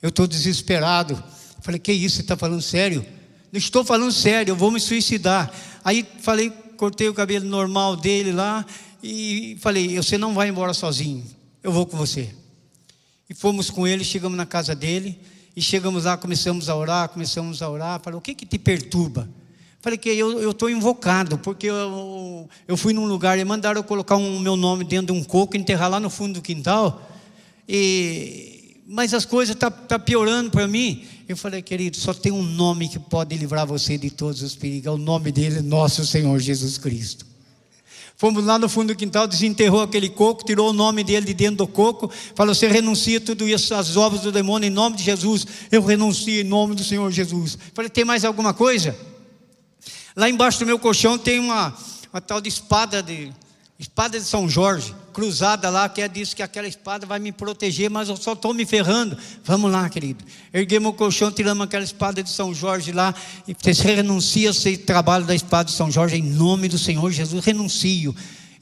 Eu estou desesperado. Falei, que isso, você está falando sério? Não estou falando sério, eu vou me suicidar. Aí falei, cortei o cabelo normal dele lá e falei, você não vai embora sozinho, eu vou com você. E fomos com ele, chegamos na casa dele, e chegamos lá, começamos a orar, começamos a orar. Falei, o que que te perturba? Falei que eu estou invocado, porque eu, eu fui num lugar e mandaram eu colocar o um, meu nome dentro de um coco, enterrar lá no fundo do quintal. E, mas as coisas estão tá, tá piorando para mim. Eu falei, querido, só tem um nome que pode livrar você de todos os perigos. É o nome dele, nosso Senhor Jesus Cristo. Fomos lá no fundo do quintal, desenterrou aquele coco, tirou o nome dele de dentro do coco, falou: Você renuncia tudo isso, as obras do demônio, em nome de Jesus. Eu renuncio em nome do Senhor Jesus. Falei: Tem mais alguma coisa? Lá embaixo do meu colchão tem uma, uma tal de espada de espada de São Jorge, cruzada lá, que é disso que aquela espada vai me proteger, mas eu só estou me ferrando. Vamos lá, querido. Erguemos o colchão, tiramos aquela espada de São Jorge lá, e você renuncia esse trabalho da espada de São Jorge em nome do Senhor Jesus, renuncio.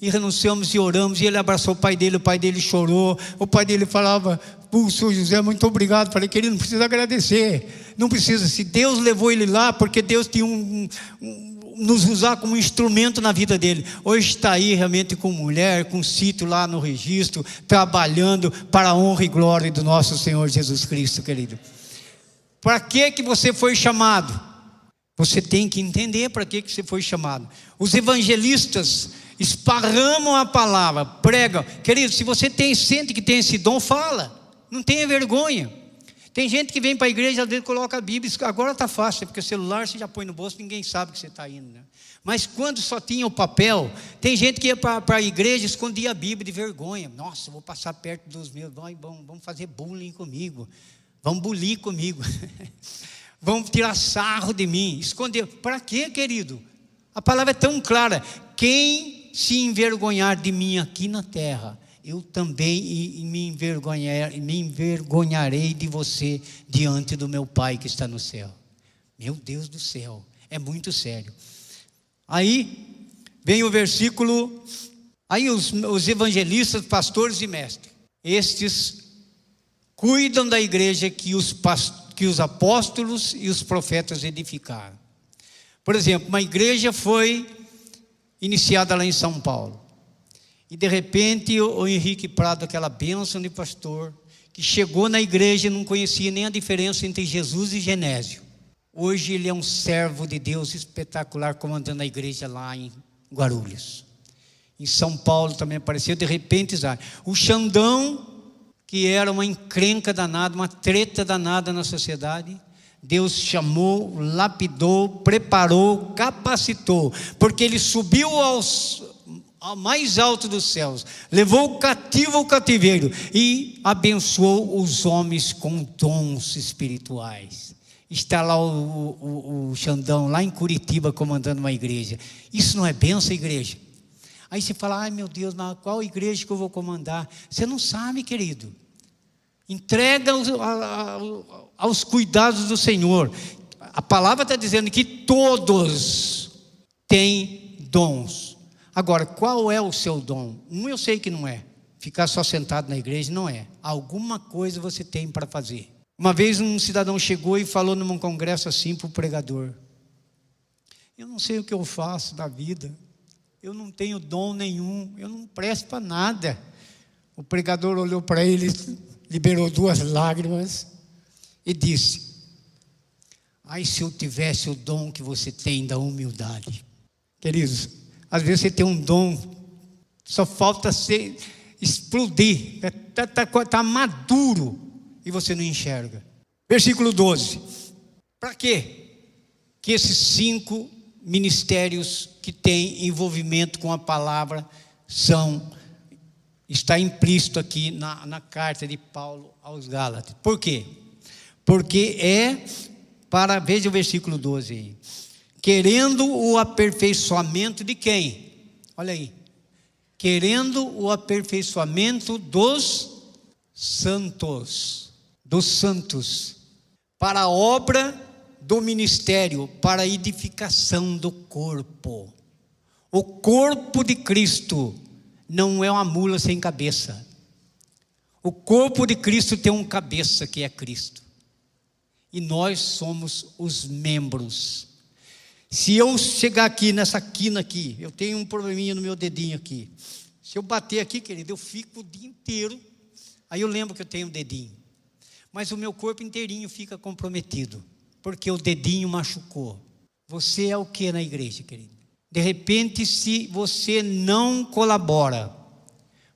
E renunciamos e oramos, e ele abraçou o pai dele, o pai dele chorou, o pai dele falava, Pulso José, muito obrigado. Falei, querido, não precisa agradecer. Não precisa. Se Deus levou ele lá, porque Deus tinha um, um nos usar como instrumento na vida dele. Hoje está aí realmente com mulher, com sítio lá no registro, trabalhando para a honra e glória do nosso Senhor Jesus Cristo, querido. Para que que você foi chamado? Você tem que entender para que que você foi chamado. Os evangelistas esparramam a palavra, pregam. Querido, se você tem sente que tem esse dom, fala. Não tenha vergonha. Tem gente que vem para a igreja, às vezes coloca a Bíblia, agora está fácil, porque o celular você já põe no bolso, ninguém sabe que você está indo. Né? Mas quando só tinha o papel, tem gente que ia para a igreja e escondia a Bíblia de vergonha. Nossa, vou passar perto dos meus, vão, vão fazer bullying comigo, vão bulir comigo, vão tirar sarro de mim, esconder. Para quê, querido? A palavra é tão clara: quem se envergonhar de mim aqui na terra, eu também me, envergonhar, me envergonharei de você diante do meu Pai que está no céu. Meu Deus do céu, é muito sério. Aí vem o versículo, aí os, os evangelistas, pastores e mestres, estes cuidam da igreja que os, que os apóstolos e os profetas edificaram. Por exemplo, uma igreja foi iniciada lá em São Paulo. E de repente o Henrique Prado, aquela bênção de pastor, que chegou na igreja e não conhecia nem a diferença entre Jesus e Genésio. Hoje ele é um servo de Deus espetacular, comandando a igreja lá em Guarulhos. Em São Paulo também apareceu, de repente, o Xandão, que era uma encrenca danada, uma treta danada na sociedade, Deus chamou, lapidou, preparou, capacitou, porque ele subiu aos, ao mais alto dos céus, levou o cativo ao cativeiro e abençoou os homens com dons espirituais. está lá o, o, o Xandão, lá em Curitiba, comandando uma igreja. Isso não é benção, igreja? Aí você fala, ai meu Deus, mas qual igreja que eu vou comandar? Você não sabe, querido. Entrega aos, aos cuidados do Senhor. A palavra está dizendo que todos têm dons. Agora, qual é o seu dom? Um eu sei que não é. Ficar só sentado na igreja não é. Alguma coisa você tem para fazer. Uma vez um cidadão chegou e falou num congresso assim para o pregador: Eu não sei o que eu faço da vida, eu não tenho dom nenhum, eu não presto para nada. O pregador olhou para ele, liberou duas lágrimas e disse: Ai, se eu tivesse o dom que você tem da humildade. Queridos, às vezes você tem um dom, só falta ser, explodir, está tá, tá, tá maduro e você não enxerga. Versículo 12. Para quê? Que esses cinco ministérios que têm envolvimento com a palavra são, está implícito aqui na, na carta de Paulo aos Gálatas. Por quê? Porque é para, veja o versículo 12 aí. Querendo o aperfeiçoamento de quem? Olha aí. Querendo o aperfeiçoamento dos santos dos santos, para a obra do ministério, para a edificação do corpo. O corpo de Cristo não é uma mula sem cabeça. O corpo de Cristo tem um cabeça que é Cristo. E nós somos os membros. Se eu chegar aqui nessa quina aqui, eu tenho um probleminha no meu dedinho aqui. Se eu bater aqui, querido, eu fico o dia inteiro. Aí eu lembro que eu tenho um dedinho mas o meu corpo inteirinho fica comprometido, porque o dedinho machucou. Você é o que na igreja, querido? De repente, se você não colabora,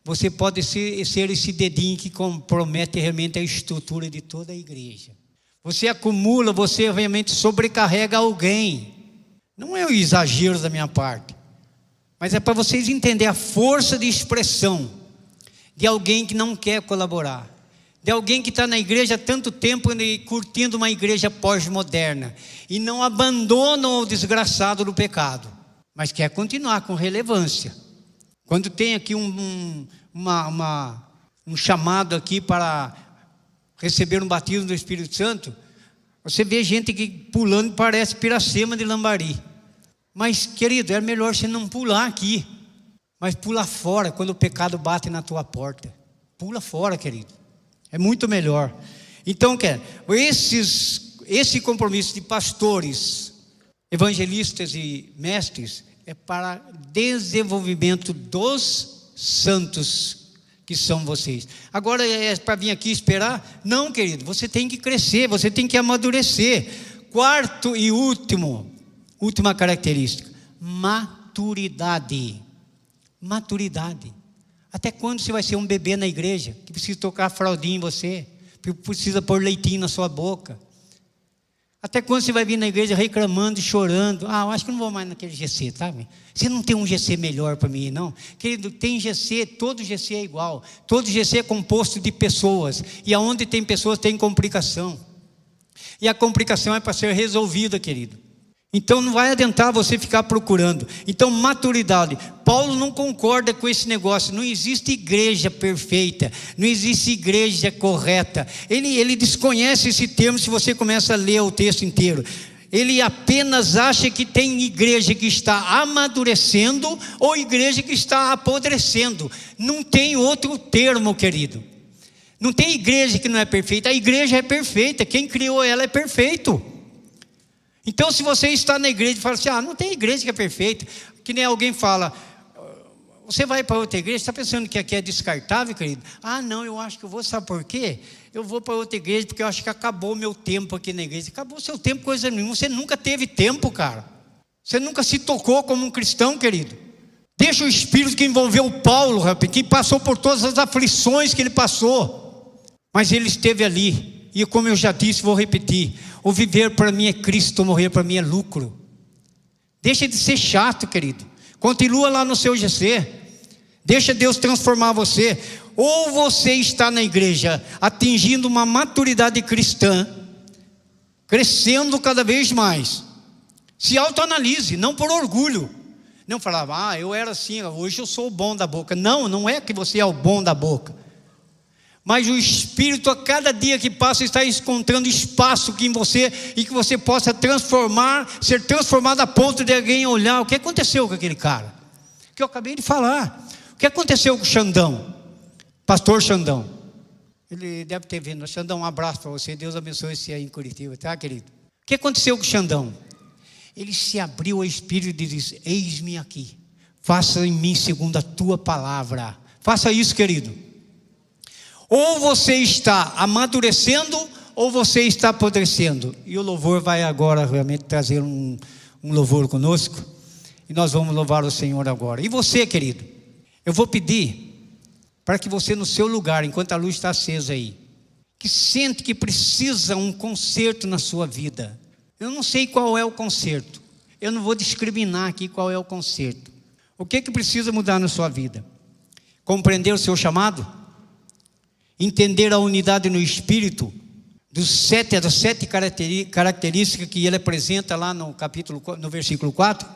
você pode ser, ser esse dedinho que compromete realmente a estrutura de toda a igreja. Você acumula, você realmente sobrecarrega alguém. Não é um exagero da minha parte, mas é para vocês entenderem a força de expressão de alguém que não quer colaborar de alguém que está na igreja há tanto tempo e curtindo uma igreja pós-moderna e não abandona o desgraçado do pecado, mas quer continuar com relevância. Quando tem aqui um, um, uma, uma, um chamado aqui para receber um batismo do Espírito Santo, você vê gente que pulando parece piracema de lambari. Mas, querido, é melhor você não pular aqui, mas pular fora quando o pecado bate na tua porta. Pula fora, querido. É muito melhor. Então, quer, esses, esse compromisso de pastores, evangelistas e mestres é para desenvolvimento dos santos que são vocês. Agora é para vir aqui esperar? Não, querido, você tem que crescer, você tem que amadurecer. Quarto e último, última característica, maturidade. Maturidade. Até quando você vai ser um bebê na igreja, que precisa tocar fraldinha em você, que precisa pôr leitinho na sua boca? Até quando você vai vir na igreja reclamando chorando? Ah, eu acho que não vou mais naquele GC, tá? Você não tem um GC melhor para mim, não? Querido, tem GC, todo GC é igual. Todo GC é composto de pessoas. E aonde tem pessoas tem complicação. E a complicação é para ser resolvida, querido. Então não vai adiantar você ficar procurando. Então, maturidade. Paulo não concorda com esse negócio. Não existe igreja perfeita, não existe igreja correta. Ele, ele desconhece esse termo se você começa a ler o texto inteiro. Ele apenas acha que tem igreja que está amadurecendo ou igreja que está apodrecendo. Não tem outro termo, querido. Não tem igreja que não é perfeita. A igreja é perfeita. Quem criou ela é perfeito. Então, se você está na igreja e fala assim, ah, não tem igreja que é perfeita, que nem alguém fala, você vai para outra igreja, está pensando que aqui é descartável, querido? Ah, não, eu acho que eu vou, sabe por quê? Eu vou para outra igreja porque eu acho que acabou o meu tempo aqui na igreja. Acabou o seu tempo, coisa nenhuma. Você nunca teve tempo, cara. Você nunca se tocou como um cristão, querido. Deixa o espírito que envolveu Paulo, rapaz, que passou por todas as aflições que ele passou. Mas ele esteve ali. E como eu já disse, vou repetir: o viver para mim é Cristo, morrer para mim é lucro. Deixa de ser chato, querido. Continua lá no seu GC. Deixa Deus transformar você. Ou você está na igreja atingindo uma maturidade cristã, crescendo cada vez mais. Se autoanalise, não por orgulho. Não falava, ah, eu era assim, hoje eu sou o bom da boca. Não, não é que você é o bom da boca. Mas o Espírito, a cada dia que passa, está encontrando espaço que em você e que você possa transformar, ser transformado a ponto de alguém olhar o que aconteceu com aquele cara. Que eu acabei de falar. O que aconteceu com o Xandão? Pastor Xandão. Ele deve ter vindo. Xandão, um abraço para você. Deus abençoe esse aí em Curitiba, tá, querido? O que aconteceu com o Xandão? Ele se abriu ao Espírito e disse: Eis-me aqui. Faça em mim segundo a tua palavra. Faça isso, querido. Ou você está amadurecendo, ou você está apodrecendo. E o louvor vai agora realmente trazer um, um louvor conosco. E nós vamos louvar o Senhor agora. E você, querido? Eu vou pedir para que você, no seu lugar, enquanto a luz está acesa aí, que sente que precisa um conserto na sua vida. Eu não sei qual é o conserto. Eu não vou discriminar aqui qual é o conserto. O que que precisa mudar na sua vida? Compreender o seu chamado? Entender a unidade no espírito? Dos sete, das sete características que ele apresenta lá no capítulo, no versículo 4?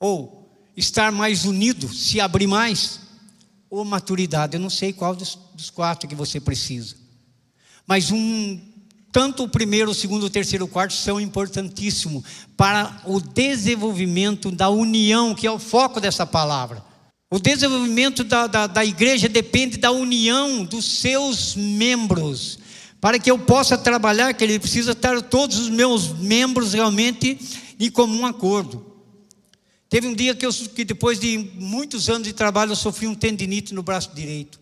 Ou estar mais unido, se abrir mais? Ou maturidade? Eu não sei qual dos, dos quatro que você precisa. Mas um tanto o primeiro, o segundo, o terceiro, o quarto são importantíssimos para o desenvolvimento da união, que é o foco dessa palavra. O desenvolvimento da, da, da igreja depende da união dos seus membros. Para que eu possa trabalhar, que ele precisa estar todos os meus membros realmente em comum acordo. Teve um dia que, eu, que depois de muitos anos de trabalho, eu sofri um tendinite no braço direito.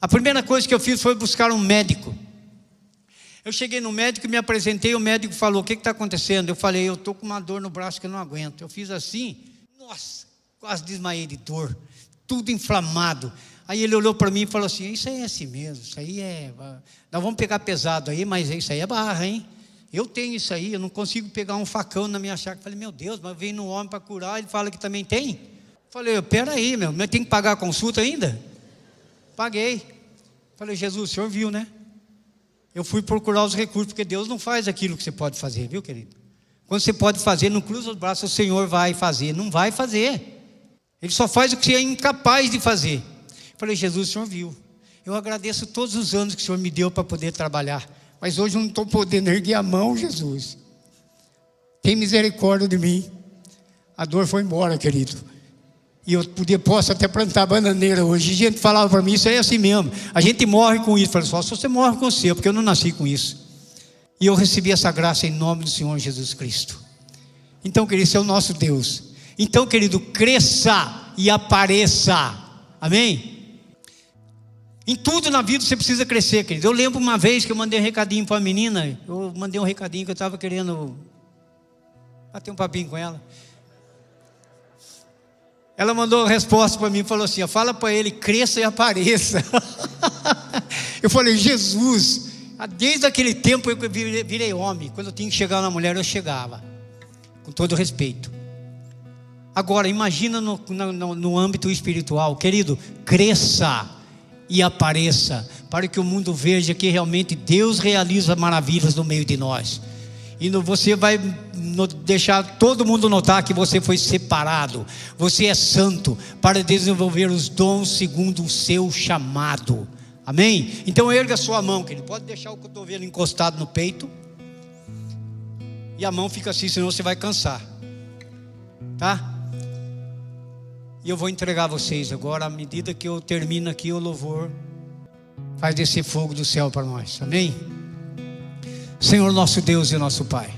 A primeira coisa que eu fiz foi buscar um médico. Eu cheguei no médico, me apresentei, o médico falou: O que está acontecendo? Eu falei: Eu estou com uma dor no braço que eu não aguento. Eu fiz assim, nossa, quase desmaiei de dor, tudo inflamado. Aí ele olhou para mim e falou assim: Isso aí é assim mesmo, isso aí é. Nós vamos pegar pesado aí, mas isso aí é barra, hein? Eu tenho isso aí, eu não consigo pegar um facão na minha chácara. Falei, meu Deus, mas vem no homem para curar, ele fala que também tem. Falei, peraí, meu, mas tem que pagar a consulta ainda? Paguei. Falei, Jesus, o senhor viu, né? eu fui procurar os recursos, porque Deus não faz aquilo que você pode fazer, viu, querido? Quando você pode fazer, não cruza os braços, o Senhor vai fazer. Não vai fazer. Ele só faz o que você é incapaz de fazer. Eu falei, Jesus, o Senhor viu. Eu agradeço todos os anos que o Senhor me deu para poder trabalhar. Mas hoje eu não estou podendo erguer a mão, Jesus. Tem misericórdia de mim. A dor foi embora, querido. E eu podia, posso até plantar bananeira hoje. A gente falava para mim, isso é assim mesmo. A gente morre com isso. Falei, só se você morre com seu, porque eu não nasci com isso. E eu recebi essa graça em nome do Senhor Jesus Cristo. Então, querido, esse é o nosso Deus. Então, querido, cresça e apareça. Amém? Em tudo na vida você precisa crescer, querido. Eu lembro uma vez que eu mandei um recadinho para a menina. Eu mandei um recadinho que eu estava querendo bater um papinho com ela. Ela mandou uma resposta para mim e falou assim: fala para ele, cresça e apareça. eu falei, Jesus, desde aquele tempo eu virei homem. Quando eu tinha que chegar na mulher, eu chegava, com todo respeito. Agora, imagina no, no, no âmbito espiritual, querido, cresça e apareça, para que o mundo veja que realmente Deus realiza maravilhas no meio de nós. E você vai deixar todo mundo notar que você foi separado. Você é santo para desenvolver os dons segundo o seu chamado. Amém? Então erga sua mão, querido. Pode deixar o cotovelo encostado no peito. E a mão fica assim, senão você vai cansar. Tá? E eu vou entregar a vocês agora, à medida que eu termino aqui o louvor, faz descer fogo do céu para nós. Amém? Senhor nosso Deus e nosso Pai,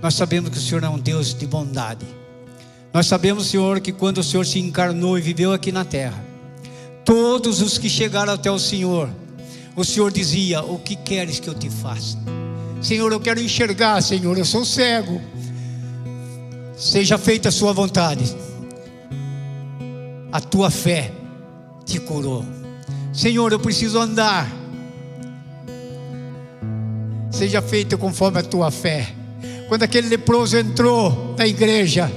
nós sabemos que o Senhor é um Deus de bondade. Nós sabemos, Senhor, que quando o Senhor se encarnou e viveu aqui na terra, todos os que chegaram até o Senhor, o Senhor dizia: O que queres que eu te faça? Senhor, eu quero enxergar, Senhor, eu sou cego. Seja feita a Sua vontade. A tua fé te curou. Senhor, eu preciso andar seja feito conforme a tua fé. Quando aquele leproso entrou na igreja,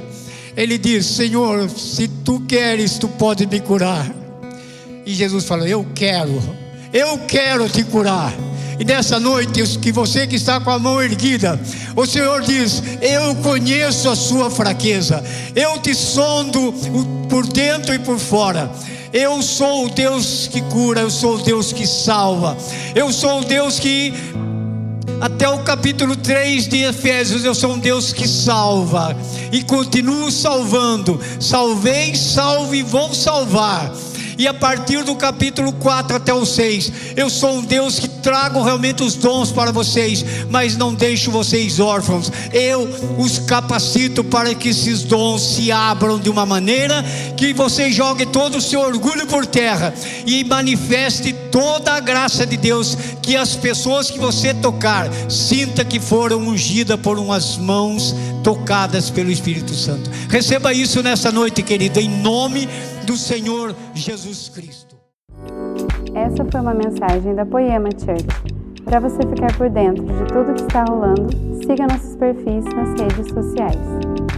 ele disse: Senhor, se tu queres, tu pode me curar. E Jesus falou: Eu quero, eu quero te curar. E nessa noite, que você que está com a mão erguida, o Senhor diz: Eu conheço a sua fraqueza, eu te sondo por dentro e por fora. Eu sou o Deus que cura, eu sou o Deus que salva, eu sou o Deus que até o capítulo 3 de Efésios, eu sou um Deus que salva e continuo salvando. Salvei, salvo e vou salvar. E a partir do capítulo 4 até o 6, eu sou um Deus que trago realmente os dons para vocês, mas não deixo vocês órfãos. Eu os capacito para que esses dons se abram de uma maneira que você jogue todo o seu orgulho por terra e manifeste toda a graça de Deus, que as pessoas que você tocar sinta que foram ungidas por umas mãos tocadas pelo Espírito Santo. Receba isso nessa noite, querido, em nome do Senhor Jesus Cristo. Essa foi uma mensagem da Poema Church. Para você ficar por dentro de tudo que está rolando, siga nossos perfis nas redes sociais.